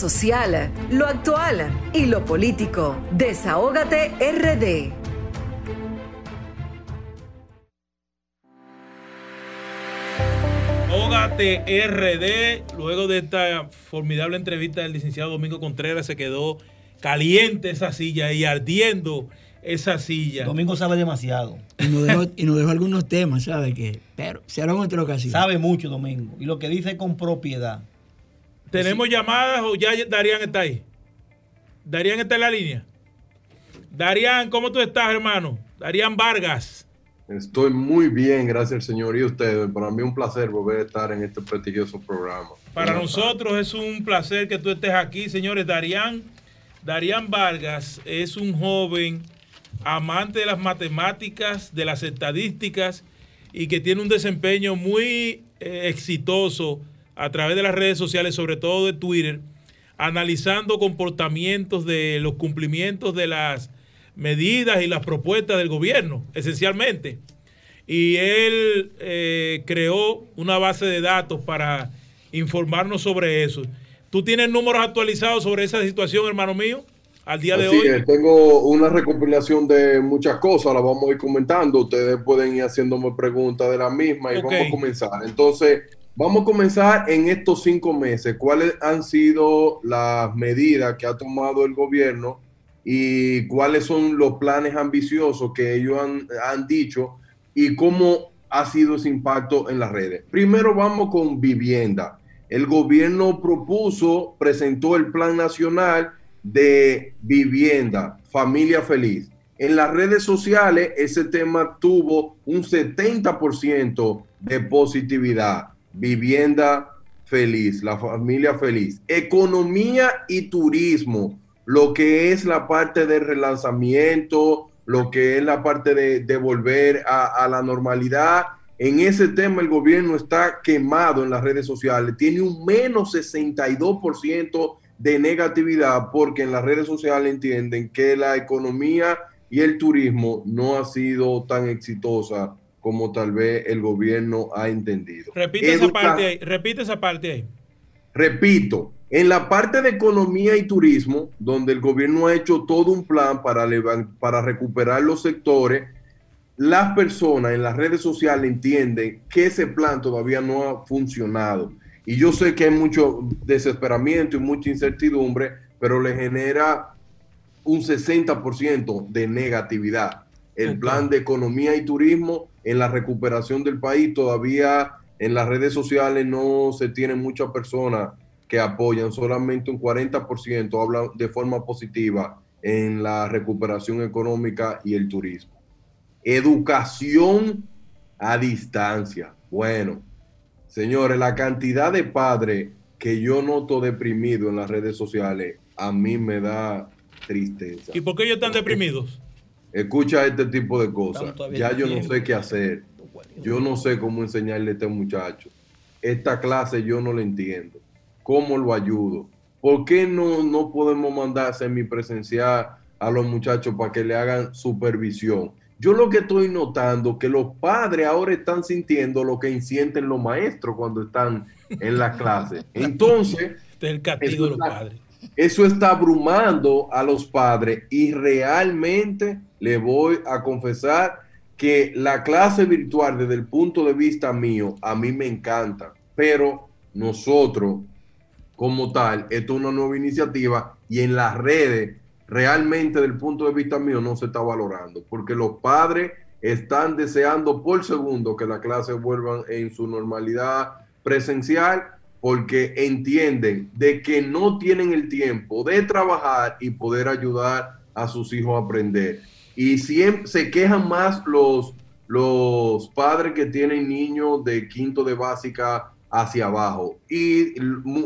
social, lo actual y lo político. Desahógate RD. Desahógate RD, luego de esta formidable entrevista del licenciado Domingo Contreras, se quedó caliente esa silla y ardiendo esa silla. Domingo sabe demasiado. Y nos dejó, y nos dejó algunos temas, ¿sabe qué? Pero será en otra ocasión. Sabe mucho Domingo. Y lo que dice con propiedad. ¿Tenemos llamadas o ya Darían está ahí? Darían está en la línea. Darían, ¿cómo tú estás, hermano? Darían Vargas. Estoy muy bien, gracias al Señor y a ustedes. Para mí un placer volver a estar en este prestigioso programa. Para nosotros es un placer que tú estés aquí, señores. Darían, Darían Vargas es un joven amante de las matemáticas, de las estadísticas y que tiene un desempeño muy eh, exitoso a través de las redes sociales, sobre todo de Twitter, analizando comportamientos de los cumplimientos de las medidas y las propuestas del gobierno, esencialmente. Y él eh, creó una base de datos para informarnos sobre eso. ¿Tú tienes números actualizados sobre esa situación, hermano mío, al día de Así hoy? es, tengo una recopilación de muchas cosas, la vamos a ir comentando. Ustedes pueden ir haciéndome preguntas de la misma y vamos a comenzar. Entonces, vamos a comenzar en estos cinco meses. ¿Cuáles han sido las medidas que ha tomado el gobierno y cuáles son los planes ambiciosos que ellos han, han dicho y cómo ha sido ese impacto en las redes? Primero vamos con vivienda. El gobierno propuso, presentó el Plan Nacional de Vivienda, Familia Feliz. En las redes sociales ese tema tuvo un 70% de positividad. Vivienda feliz, la familia feliz. Economía y turismo, lo que es la parte de relanzamiento, lo que es la parte de, volver a, a la normalidad. En ese tema el gobierno está quemado en las redes sociales. Tiene un menos 62% de negatividad porque en las redes sociales entienden que la economía y el turismo no ha sido tan exitosa como tal vez el gobierno ha entendido. Repite esa parte ahí. Repite esa parte ahí. Repito, en la parte de economía y turismo, donde el gobierno ha hecho todo un plan para, para recuperar los sectores, las personas en las redes sociales entienden que ese plan todavía no ha funcionado. Y yo sé que hay mucho desesperamiento y mucha incertidumbre, pero le genera un 60% de negatividad. El plan de economía y turismo en la recuperación del país todavía en las redes sociales no se tienen muchas personas que apoyan, solamente un 40% hablan de forma positiva en la recuperación económica y el turismo. Educación a distancia. Bueno, señores, la cantidad de padres que yo noto deprimido en las redes sociales a mí me da tristeza. ¿Y por qué ellos están deprimidos? Escucha este tipo de cosas. Ya yo no sé qué hacer. Yo no sé cómo enseñarle a este muchacho. Esta clase yo no la entiendo. ¿Cómo lo ayudo? ¿Por qué no, no podemos mandar semipresencial a los muchachos para que le hagan supervisión? Yo lo que estoy notando que los padres ahora están sintiendo lo que sienten los maestros cuando están en la clase. Entonces, Este es el castigo de los padres. eso está abrumando a los padres y realmente le voy a confesar que la clase virtual desde el punto de vista mío a mí me encanta, pero nosotros como tal, esto es una nueva iniciativa y en las redes realmente desde el punto de vista mío no se está valorando porque los padres están deseando por segundo que las clases vuelvan en su normalidad presencial porque entienden de que no tienen el tiempo de trabajar y poder ayudar a sus hijos a aprender. Y siempre se quejan más los, los padres que tienen niños de quinto de básica hacia abajo. Y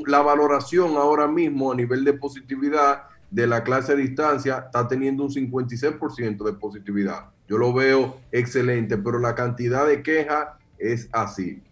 la valoración ahora mismo a nivel de positividad de la clase a distancia está teniendo un 56% de positividad. Yo lo veo excelente, pero la cantidad de quejas es así.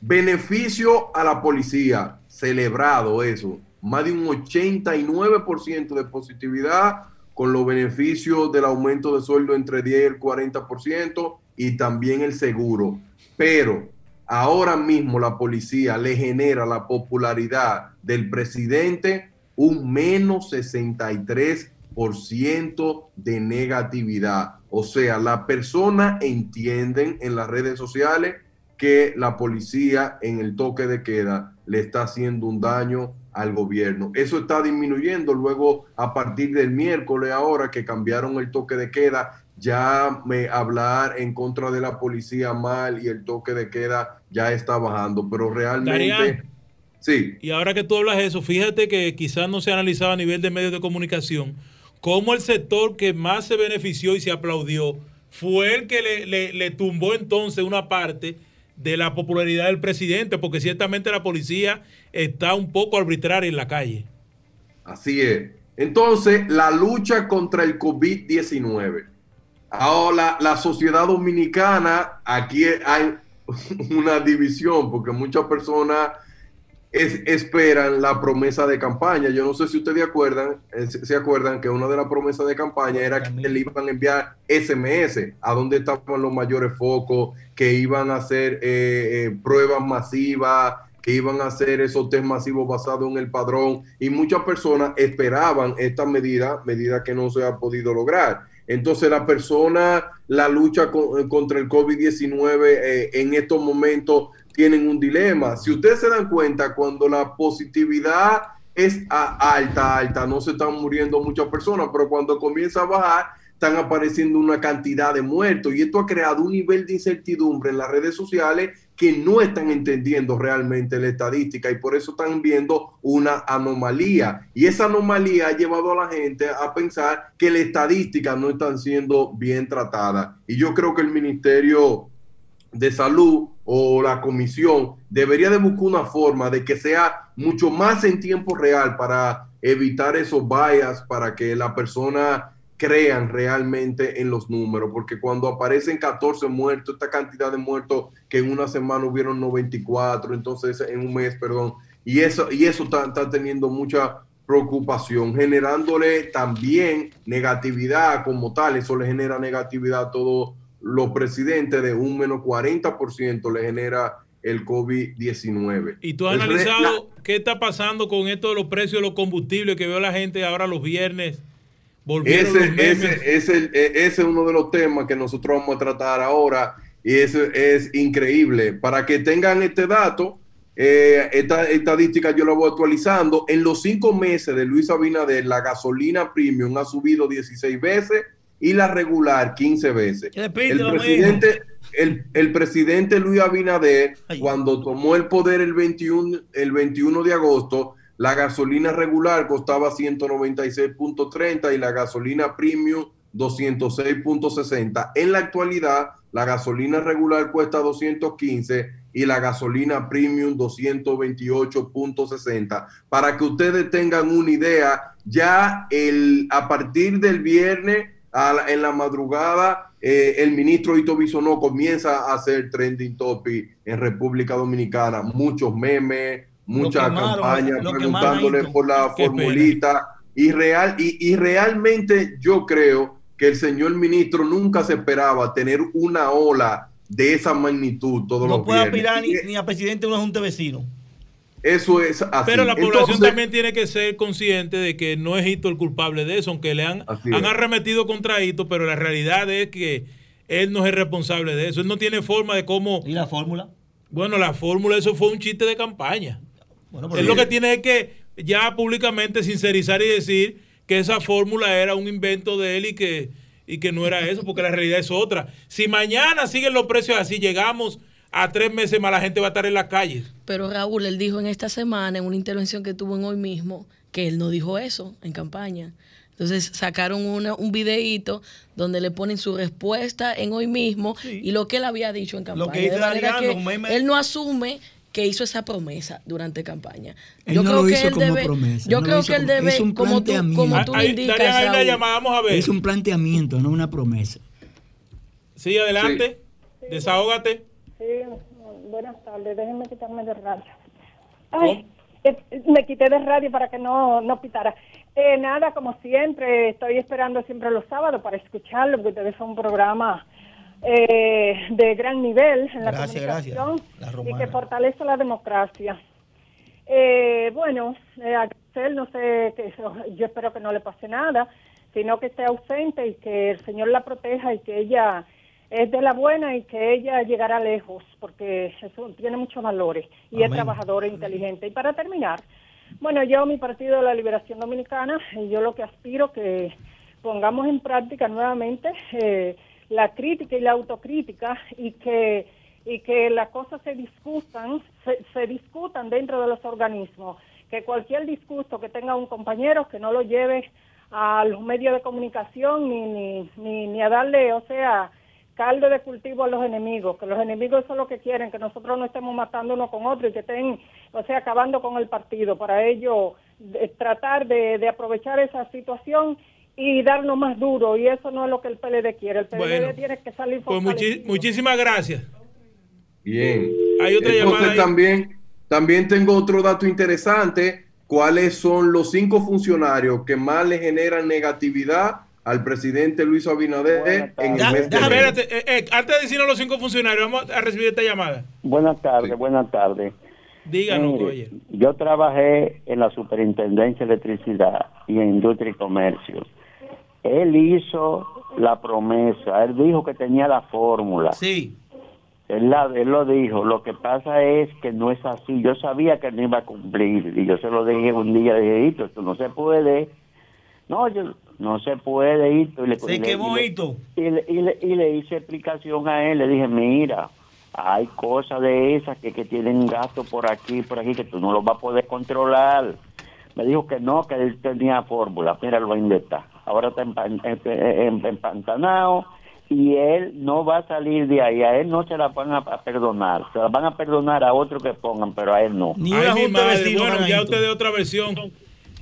Beneficio a la policía, celebrado eso. Más de un 89% de positividad con los beneficios del aumento de sueldo entre 10 y el 40% y también el seguro. Pero ahora mismo la policía le genera la popularidad del presidente un menos 63% de negatividad. O sea, las personas entienden en las redes sociales que la policía en el toque de queda le está haciendo un daño al gobierno. Eso está disminuyendo luego a partir del miércoles ahora que cambiaron el toque de queda, ya me hablar en contra de la policía mal y el toque de queda ya está bajando, pero realmente Darían, sí. Y ahora que tú hablas de eso, fíjate que quizás no se ha analizado a nivel de medios de comunicación cómo el sector que más se benefició y se aplaudió fue el que le, le- le tumbó entonces una parte de la popularidad del presidente, porque ciertamente la policía está un poco arbitraria en la calle. Así es. Entonces, la lucha contra el COVID-19. Ahora, la sociedad dominicana, aquí hay una división, porque muchas personas es- esperan la promesa de campaña. Yo no sé si ustedes eh, se acuerdan que una de las promesas de campaña era que le iban a enviar SMS a donde estaban los mayores focos, que iban a hacer eh, eh, pruebas masivas, que iban a hacer esos test masivos basados en el padrón y muchas personas esperaban esta medida, medida que no se ha podido lograr. Entonces la persona, la lucha con- contra el COVID-19 eh, en estos momentos tienen un dilema. Si ustedes se dan cuenta, cuando la positividad es alta, alta, no se están muriendo muchas personas, pero cuando comienza a bajar, están apareciendo una cantidad de muertos y esto ha creado un nivel de incertidumbre en las redes sociales que no están entendiendo realmente la estadística y por eso están viendo una anomalía. Y esa anomalía ha llevado a la gente a pensar que las estadísticas no están siendo bien tratadas. Y yo creo que el Ministerio de Salud o la comisión debería de buscar una forma de que sea mucho más en tiempo real para evitar esos bias, para que la persona crean realmente en los números, porque cuando aparecen 14 muertos, esta cantidad de muertos que en una semana hubieron 94, entonces en un mes, perdón, y eso, y eso está, está teniendo mucha preocupación, generándole también negatividad como tal, eso le genera negatividad a todos los presidentes de un menos 40% le genera el COVID-19. ¿Y tú has El analizado qué está pasando con esto de los precios de los combustibles que veo la gente ahora los viernes? Volvieron Ese, los ese, ese, e- ese es uno de los temas que nosotros vamos a tratar ahora y eso es increíble. Para que tengan este dato, eh, esta estadística yo la voy actualizando. En los cinco meses de Luis Abinader, la gasolina premium ha subido 16 veces y la regular 15 veces. repite El presidente, el, el presidente Luis Abinader, cuando tomó el poder el 21, el 21 de agosto, la gasolina regular costaba 196.30 y la gasolina premium 206.60. En la actualidad, la gasolina regular cuesta 215 y la gasolina premium 228.60. Para que ustedes tengan una idea, ya el, a partir del viernes la- en la madrugada, eh, el ministro Ito Bisonó comienza a hacer trending topic en República Dominicana. Muchos memes, muchas quemaron, campañas preguntándole por la Qué formulita. Y, real, y, y realmente yo creo que el señor ministro nunca se esperaba tener una ola de esa magnitud todos No los puede viernes. aspirar ni, ni a presidente de una junta de vecinos. Eso es así. Pero la población Entonces, también tiene que ser consciente de que no es Hito el culpable de eso, aunque le han, han arremetido contra Hito, pero la realidad es que él no es el responsable de eso. Él no tiene forma de cómo. ¿Y la fórmula? Bueno, la fórmula, eso fue un chiste de campaña. Bueno, él lo que tiene es que ya públicamente sincerizar y decir que esa fórmula era un invento de él y que, y que no era eso, porque la realidad es otra. Si mañana siguen los precios así, llegamos a tres meses más, la gente va a estar en las calles. Pero Raúl, él dijo en esta semana, en una intervención que tuvo en hoy mismo, que él no dijo eso en campaña. Entonces sacaron una- un videíto donde le ponen su respuesta en hoy mismo y lo que él había dicho en campaña. Lo que dice de manera Ariano, que meme. él no asume que hizo esa promesa durante campaña. Él no lo hizo como promesa. Yo no lo creo hizo que él como- debe, es un como tú, planteamiento. como tú le indicas, Raúl, Es un planteamiento, no una promesa. Sí, adelante. Desahógate. Sí, buenas tardes. Déjenme quitarme de radio. Ay, eh, me quité de radio para que no, no pitara. Eh, nada, como siempre, estoy esperando siempre los sábados para escucharlo, porque ustedes son un programa eh, de gran nivel en la Gracias, gracias. comunicación La y que fortalece la democracia. Eh, bueno, a Grisel no sé, que, yo espero que no le pase nada, sino que esté ausente y que el Señor la proteja y que ella es de la buena y que ella llegará lejos, porque eso tiene muchos valores y es trabajadora e inteligente. Y para terminar, bueno, yo, mi Partido de la Liberación Dominicana, y yo lo que aspiro que pongamos en práctica nuevamente eh, la crítica y la autocrítica y que y que las cosas se discutan, se, se discutan dentro de los organismos, que cualquier disgusto que tenga un compañero que no lo lleve a los medios de comunicación ni, ni, ni, ni a darle, o sea, caldo de cultivo a los enemigos, que los enemigos son los que quieren, que nosotros no estemos matando uno con otro y que estén, o sea, acabando con el partido. Para ello, de- tratar de, de aprovechar esa situación y darnos más duro, y eso no es lo que el PLD quiere. El PLD Bueno, tiene que salir Pues muchísimas gracias. Bien. Hay otra Entonces llamada ahí. también, también tengo otro dato interesante. ¿Cuáles son los cinco funcionarios que más le generan negatividad al presidente Luis Abinader en el mes de? Espérate, eh, eh, antes de decirnos los cinco funcionarios, vamos a recibir esta llamada. Buenas tardes, buenas tardes. Díganos, Mire, oye. Yo trabajé en la Superintendencia de Electricidad y en Industria y Comercio. Él hizo la promesa, él dijo que tenía la fórmula. Sí. Él, la- él lo dijo, lo que pasa es que no es así. Yo sabía que no iba a cumplir y yo se lo dije un día, dije, esto no se puede. No, yo, no se puede, Hito. Y le, Se y le- quemó, y le- Hito. y le, y, le, y le hice explicación a él, le dije, mira, hay cosas de esas que, que tienen gasto por aquí, por aquí, que tú no los vas a poder controlar. Me dijo que no, que él tenía fórmula, ahí donde está. Ahora está em- em- empantanado y él no va a salir de ahí. A él no se la van a, a perdonar. Se la van a perdonar a otro que pongan, pero a él no. Ay, mi madre. Bueno, ya usted de otra versión.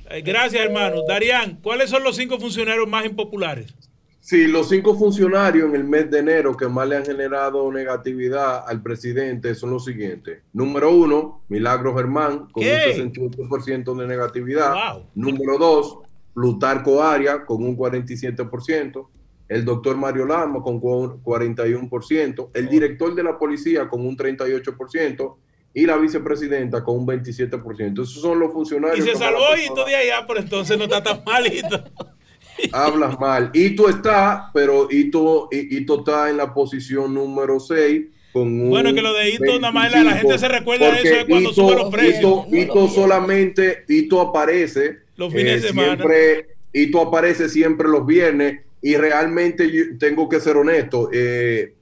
Eh, gracias, hermano. Darían, ¿cuáles son los cinco funcionarios más impopulares? Sí, los cinco funcionarios en el mes de enero que más le han generado negatividad al presidente son los siguientes. Número uno, Milagro Germán, con ¿Qué? un 68% de negatividad. Wow. Número dos, Plutarco Aria, con un 47%. El doctor Mario Lama, con cu- 41%. El director de la policía, con un 38%. Y la vicepresidenta, con un 27%. Esos son los Y funcionarios. se que más salvó y todo de allá, pero entonces no está tan malito. hablas mal. Ito está, pero Ito, Ito está en la posición número 6. Con un Bueno, que lo de Ito, nada más la- la gente se recuerda de eso es cuando Ito- sube los precios. Ito, Ito solamente, Ito aparece. eh, Los fines de semana. Siempre, Ito aparece siempre los viernes. Y realmente yo tengo que ser honesto. eh,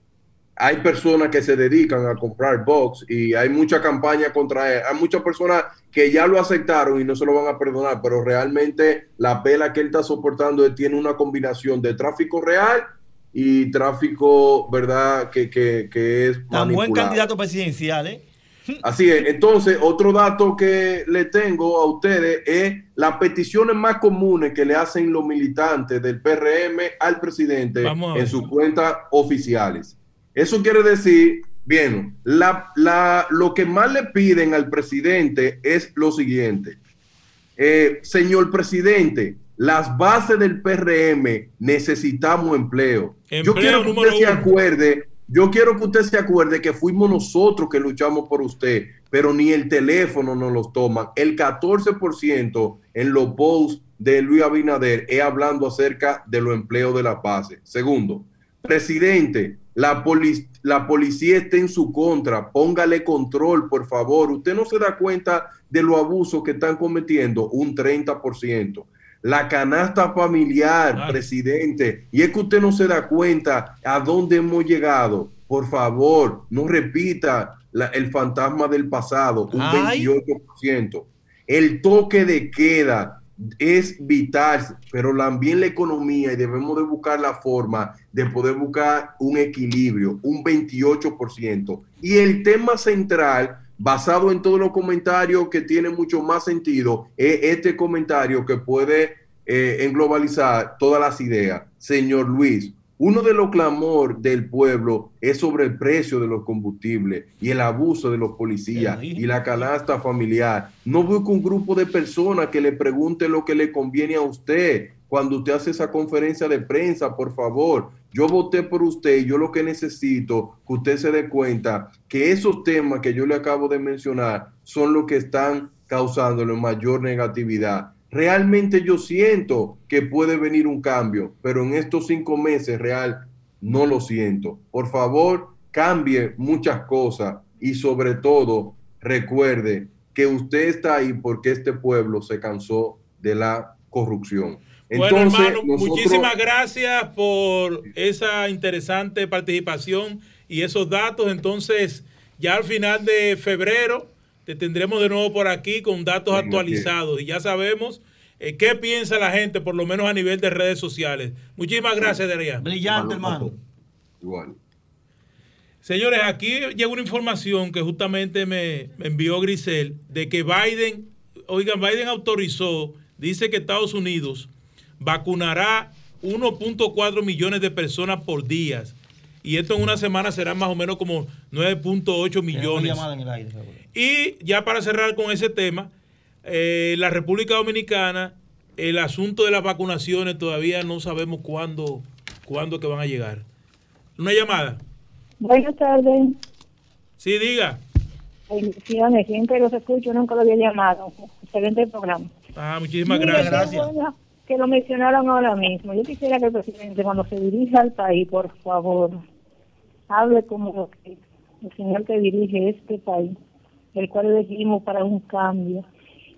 hay personas que se dedican a comprar box y hay mucha campaña contra él. Hay muchas personas que ya lo aceptaron y no se lo van a perdonar, pero realmente la pela que él está soportando él tiene una combinación de tráfico real y tráfico, ¿verdad? Que, que, que es Tan buen candidato presidencial, ¿eh? Así es. Entonces, otro dato que le tengo a ustedes es las peticiones más comunes que le hacen los militantes del PRM al presidente en sus cuentas oficiales. Eso quiere decir, bien, la, la- lo que más le piden al presidente es lo siguiente. Eh, señor presidente, las bases del PRM necesitamos empleo. Yo Empleo quiero que usted se acuerde, yo quiero que usted se acuerde que fuimos nosotros que luchamos por usted, pero ni el teléfono nos los toman. El 14% en los posts de Luis Abinader es hablando acerca de los empleos de la base. Segundo, presidente, la, poli- la policía está en su contra, póngale control, por favor. Usted no se da cuenta de los abusos que están cometiendo, un 30%. La canasta familiar, presidente, y es que usted no se da cuenta a dónde hemos llegado. Por favor, no repita la- el fantasma del pasado, un Ay. 28%. El toque de queda es vital, pero también la economía y debemos de buscar la forma de poder buscar un equilibrio, un 28%. Y el tema central, basado en todos los comentarios que tiene mucho más sentido, es este comentario que puede eh, englobalizar todas las ideas. Señor Luis, uno de los clamor del pueblo es sobre el precio de los combustibles y el abuso de los policías y la canasta familiar. No busque un grupo de personas que le pregunte lo que le conviene a usted cuando usted hace esa conferencia de prensa, por favor. Yo voté por usted y yo lo que necesito que usted se dé cuenta que esos temas que yo le acabo de mencionar son los que están causándole mayor negatividad. Realmente yo siento que puede venir un cambio, pero en estos cinco meses real no lo siento. Por favor, cambie muchas cosas y sobre todo recuerde que usted está ahí porque este pueblo se cansó de la corrupción. bueno, hermano, nosotros- muchísimas gracias por esa interesante participación y esos datos. Entonces, ya al final de febrero te tendremos de nuevo por aquí con datos Venga, actualizados y ya sabemos eh, qué piensa la gente, por lo menos a nivel de redes sociales. Muchísimas gracias, Darían. Brillante, hermano. Igual. Señores, aquí llega una información que justamente me, me envió Grisel de que Biden, oigan, Biden autorizó, dice que Estados Unidos vacunará 1.4 millones de personas por día. Y esto en una semana será más o menos como 9.8 Tenemos millones. llamada en el aire, seguro. Y ya para cerrar con ese tema, eh, la República Dominicana, el asunto de las vacunaciones todavía no sabemos cuándo, cuándo que van a llegar. Una llamada. Buenas tardes. Sí, diga. Bendiciones. Siempre los escucho, nunca lo había llamado. Excelente programa. Ah, muchísimas Mire, gracias. que lo mencionaron ahora mismo. Yo quisiera que el presidente, cuando se dirija al país, por favor, hable como lo que el señor que dirige este país, el cual elegimos para un cambio.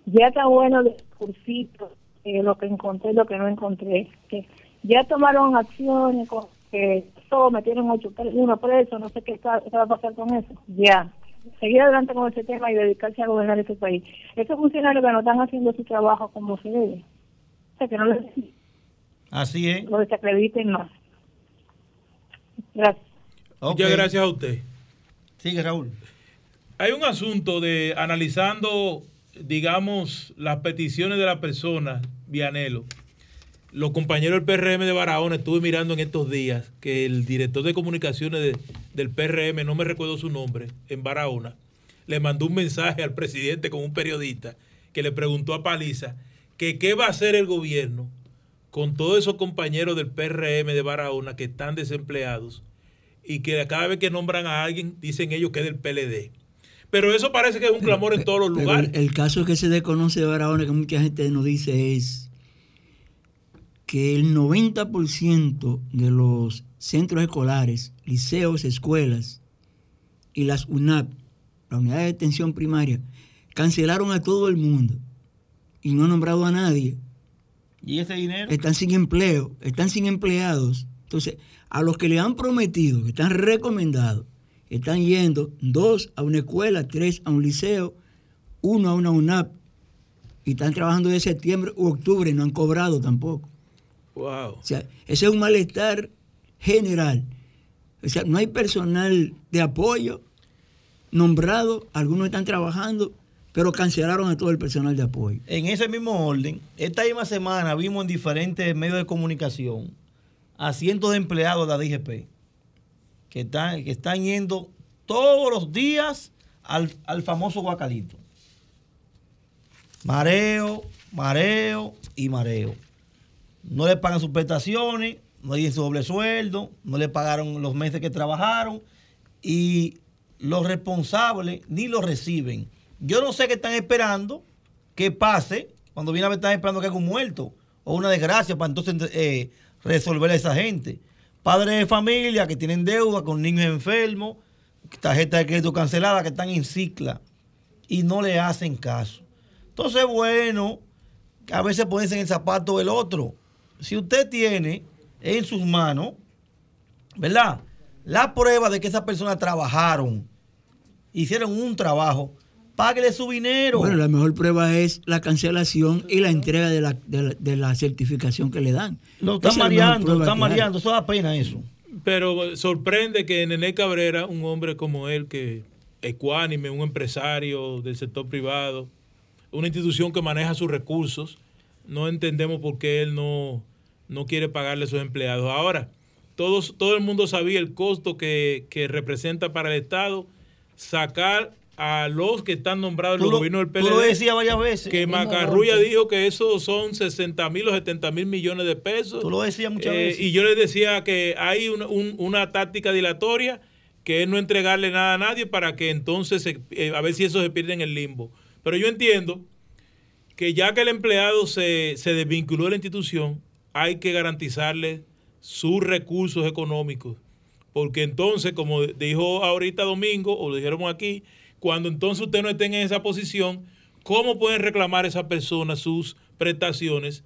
Ya está bueno el cursito, eh, lo que encontré, lo que no encontré. Que ya tomaron acciones, con, que todo metieron ocho, uno preso, no sé qué, está- qué va a pasar con eso. Ya. Seguir adelante con ese tema y dedicarse a gobernar este país. Estos funcionarios que no están haciendo su trabajo como se debe. O sea, que no les, Así es. lo desacrediten más. Gracias. Muchas gracias a usted. Sigue, Raúl. Hay un asunto de analizando, digamos, las peticiones de las personas, Vianelo. Los compañeros del PRM de Barahona, estuve mirando en estos días que el director de comunicaciones de- del PRM, no me recuerdo su nombre, en Barahona, le mandó un mensaje al presidente con un periodista que le preguntó a Paliza que qué va a hacer el gobierno con todos esos compañeros del PRM de Barahona que están desempleados y que cada vez que nombran a alguien dicen ellos que es del PLD. Pero eso parece que es un clamor en todos los lugares. el, el caso que se desconoce de Barahona, que mucha gente nos dice, es que el 90% de los centros escolares, liceos, escuelas y las UNAP, la unidad de detención primaria, cancelaron a todo el mundo y no han nombrado a nadie. ¿Y ese dinero? Están sin empleo, están sin empleados. Entonces, a los que le han prometido, que están recomendados, están yendo dos a una escuela, tres a un liceo, uno a una UNAP, y están trabajando de septiembre u octubre y no han cobrado tampoco. Wow. O sea, ese es un malestar general. O sea, no hay personal de apoyo nombrado, algunos están trabajando, pero cancelaron a todo el personal de apoyo. En ese mismo orden, esta misma semana vimos en diferentes medios de comunicación a cientos de empleados de la DGP que están, yendo todos los días al, al famoso guacalito. Mareo, mareo y mareo. No le pagan sus prestaciones, no hay su doble sueldo, no le pagaron los meses que trabajaron y los responsables ni lo reciben. Yo no sé qué están esperando que pase cuando viene a ver están esperando que haya un muerto o una desgracia para entonces eh, resolver a esa gente. Padres de familia que tienen deuda con niños enfermos, tarjeta de crédito cancelada que están en cicla y no le hacen caso. Entonces, bueno, a veces ponerse en el zapato del otro. Si usted tiene en sus manos, ¿verdad? La prueba de que esas personas trabajaron, hicieron un trabajo, páguele su dinero. Bueno, la mejor prueba es la cancelación y la entrega de la, de la, de la certificación que le dan. Lo están mareando, lo están mareando, eso da pena eso. Pero sorprende que Nené Cabrera, un hombre como él, que ecuánime, un empresario del sector privado, una institución que maneja sus recursos, no entendemos por qué él no, no quiere pagarle a sus empleados. Ahora, todos, todo el mundo sabía el costo que, que representa para el Estado sacar a los que están nombrados en Tú los lo- gobiernos del tú PLD. lo decías varias veces. Que Macarrulla dijo que eso son 60 mil o 70 mil millones de pesos. Tú lo decías muchas Eh, veces. Y yo les decía que hay una, un- una táctica dilatoria que es no entregarle nada a nadie para que entonces se- eh, a ver si eso se pierde en el limbo. Pero yo entiendo que ya que el empleado se, se desvinculó de la institución, hay que garantizarle sus recursos económicos. Porque entonces, como dijo ahorita Domingo, o lo dijeron aquí, cuando entonces usted no esté en esa posición, ¿cómo pueden reclamar esas personas sus prestaciones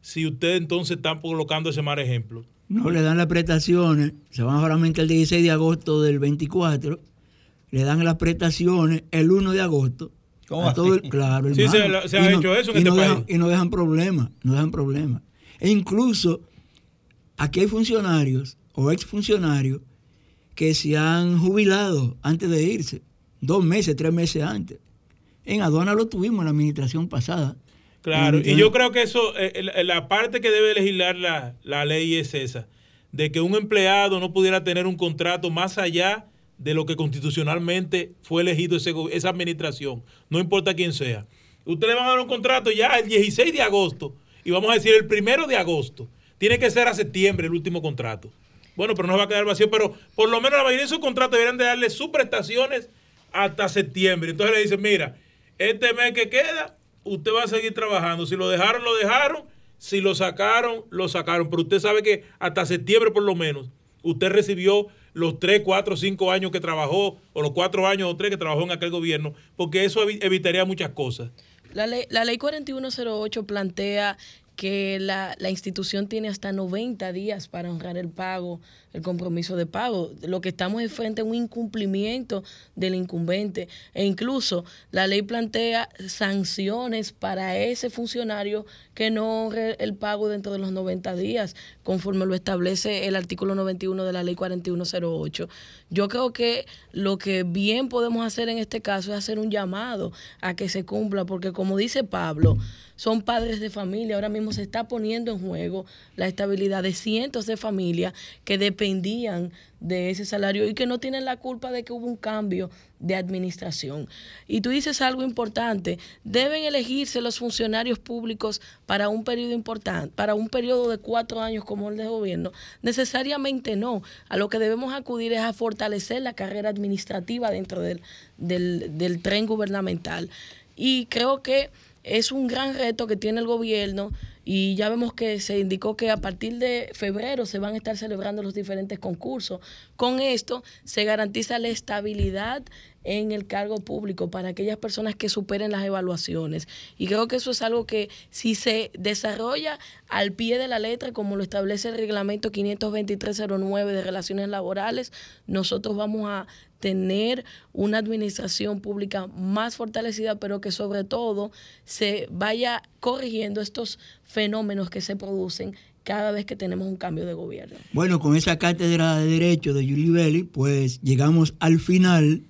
si usted entonces está colocando ese mal ejemplo? No le dan las prestaciones, se van solamente el 16 de agosto del 24, le dan las prestaciones el 1 de agosto. ¿Cómo A todo el- claro, Sí, hermano. se- se ha Y no- hecho eso en y este no dejan- país. y no dejan problemas, no dejan problemas. E incluso aquí hay funcionarios o exfuncionarios que se han jubilado antes de irse, dos meses, tres meses antes. En aduana lo tuvimos en la administración pasada. Claro, y yo creo que eso, eh, la parte que debe legislar la, la ley es esa, de que un empleado no pudiera tener un contrato más allá de lo que constitucionalmente fue elegido ese esa administración, no importa quién sea. Usted le van a dar un contrato ya el 16 de agosto, y vamos a decir el primero de agosto. Tiene que ser a septiembre el último contrato. Bueno, pero no va a quedar vacío, pero por lo menos la mayoría de esos contratos deberían de darle sus prestaciones hasta septiembre. Entonces le dicen, mira, este mes que queda, usted va a seguir trabajando. Si lo dejaron, lo dejaron. Si lo sacaron, lo sacaron. Pero usted sabe que hasta septiembre por lo menos, usted recibió los 3, 4, 5 años que trabajó, o los 4 años o 3 que trabajó en aquel gobierno, porque eso evi- evitaría muchas cosas. La ley, la ley 4108 plantea que la, la institución tiene hasta 90 días para honrar el pago, el compromiso de pago. Lo que estamos es frente a un incumplimiento del incumbente. E incluso la ley plantea sanciones para ese funcionario que no honre el pago dentro de los 90 días, conforme lo establece el artículo 91 de la ley 4108. Yo creo que lo que bien podemos hacer en este caso es hacer un llamado a que se cumpla, porque como dice Pablo, son padres de familia. Ahora mismo se está poniendo en juego la estabilidad de cientos de familias que dependían de ese salario y que no tienen la culpa de que hubo un cambio de administración. Y tú dices algo importante, deben elegirse los funcionarios públicos para un periodo importante, para un periodo de cuatro años como el de gobierno. Necesariamente no. A lo que debemos acudir es a fortalecer la carrera administrativa dentro del, del, del tren gubernamental. Y creo que es un gran reto que tiene el gobierno y ya vemos que se indicó que a partir de febrero se van a estar celebrando los diferentes concursos. Con esto se garantiza la estabilidad en el cargo público para aquellas personas que superen las evaluaciones. Y creo que eso es algo que si se desarrolla al pie de la letra, como lo establece el reglamento 52309 de relaciones laborales, nosotros vamos a tener una administración pública más fortalecida, pero que sobre todo se vaya corrigiendo estos fenómenos que se producen cada vez que tenemos un cambio de gobierno. Bueno, con esa cátedra de Derecho de Julie Belli, pues llegamos al final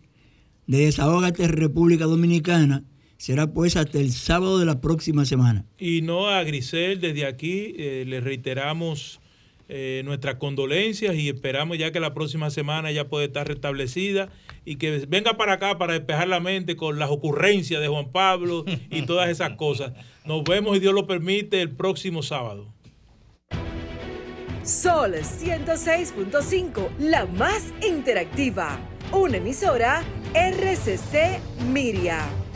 de Desahógate República Dominicana. Será pues hasta el sábado de la próxima semana. Y no a Grisel, desde aquí eh, le reiteramos eh, nuestras condolencias y esperamos ya que la próxima semana ya puede estar restablecida y que venga para acá para despejar la mente con las ocurrencias de Juan Pablo y todas esas cosas. Nos vemos, y Dios lo permite, el próximo sábado. Sol 106.5, la más interactiva. Una emisora RCC Miria.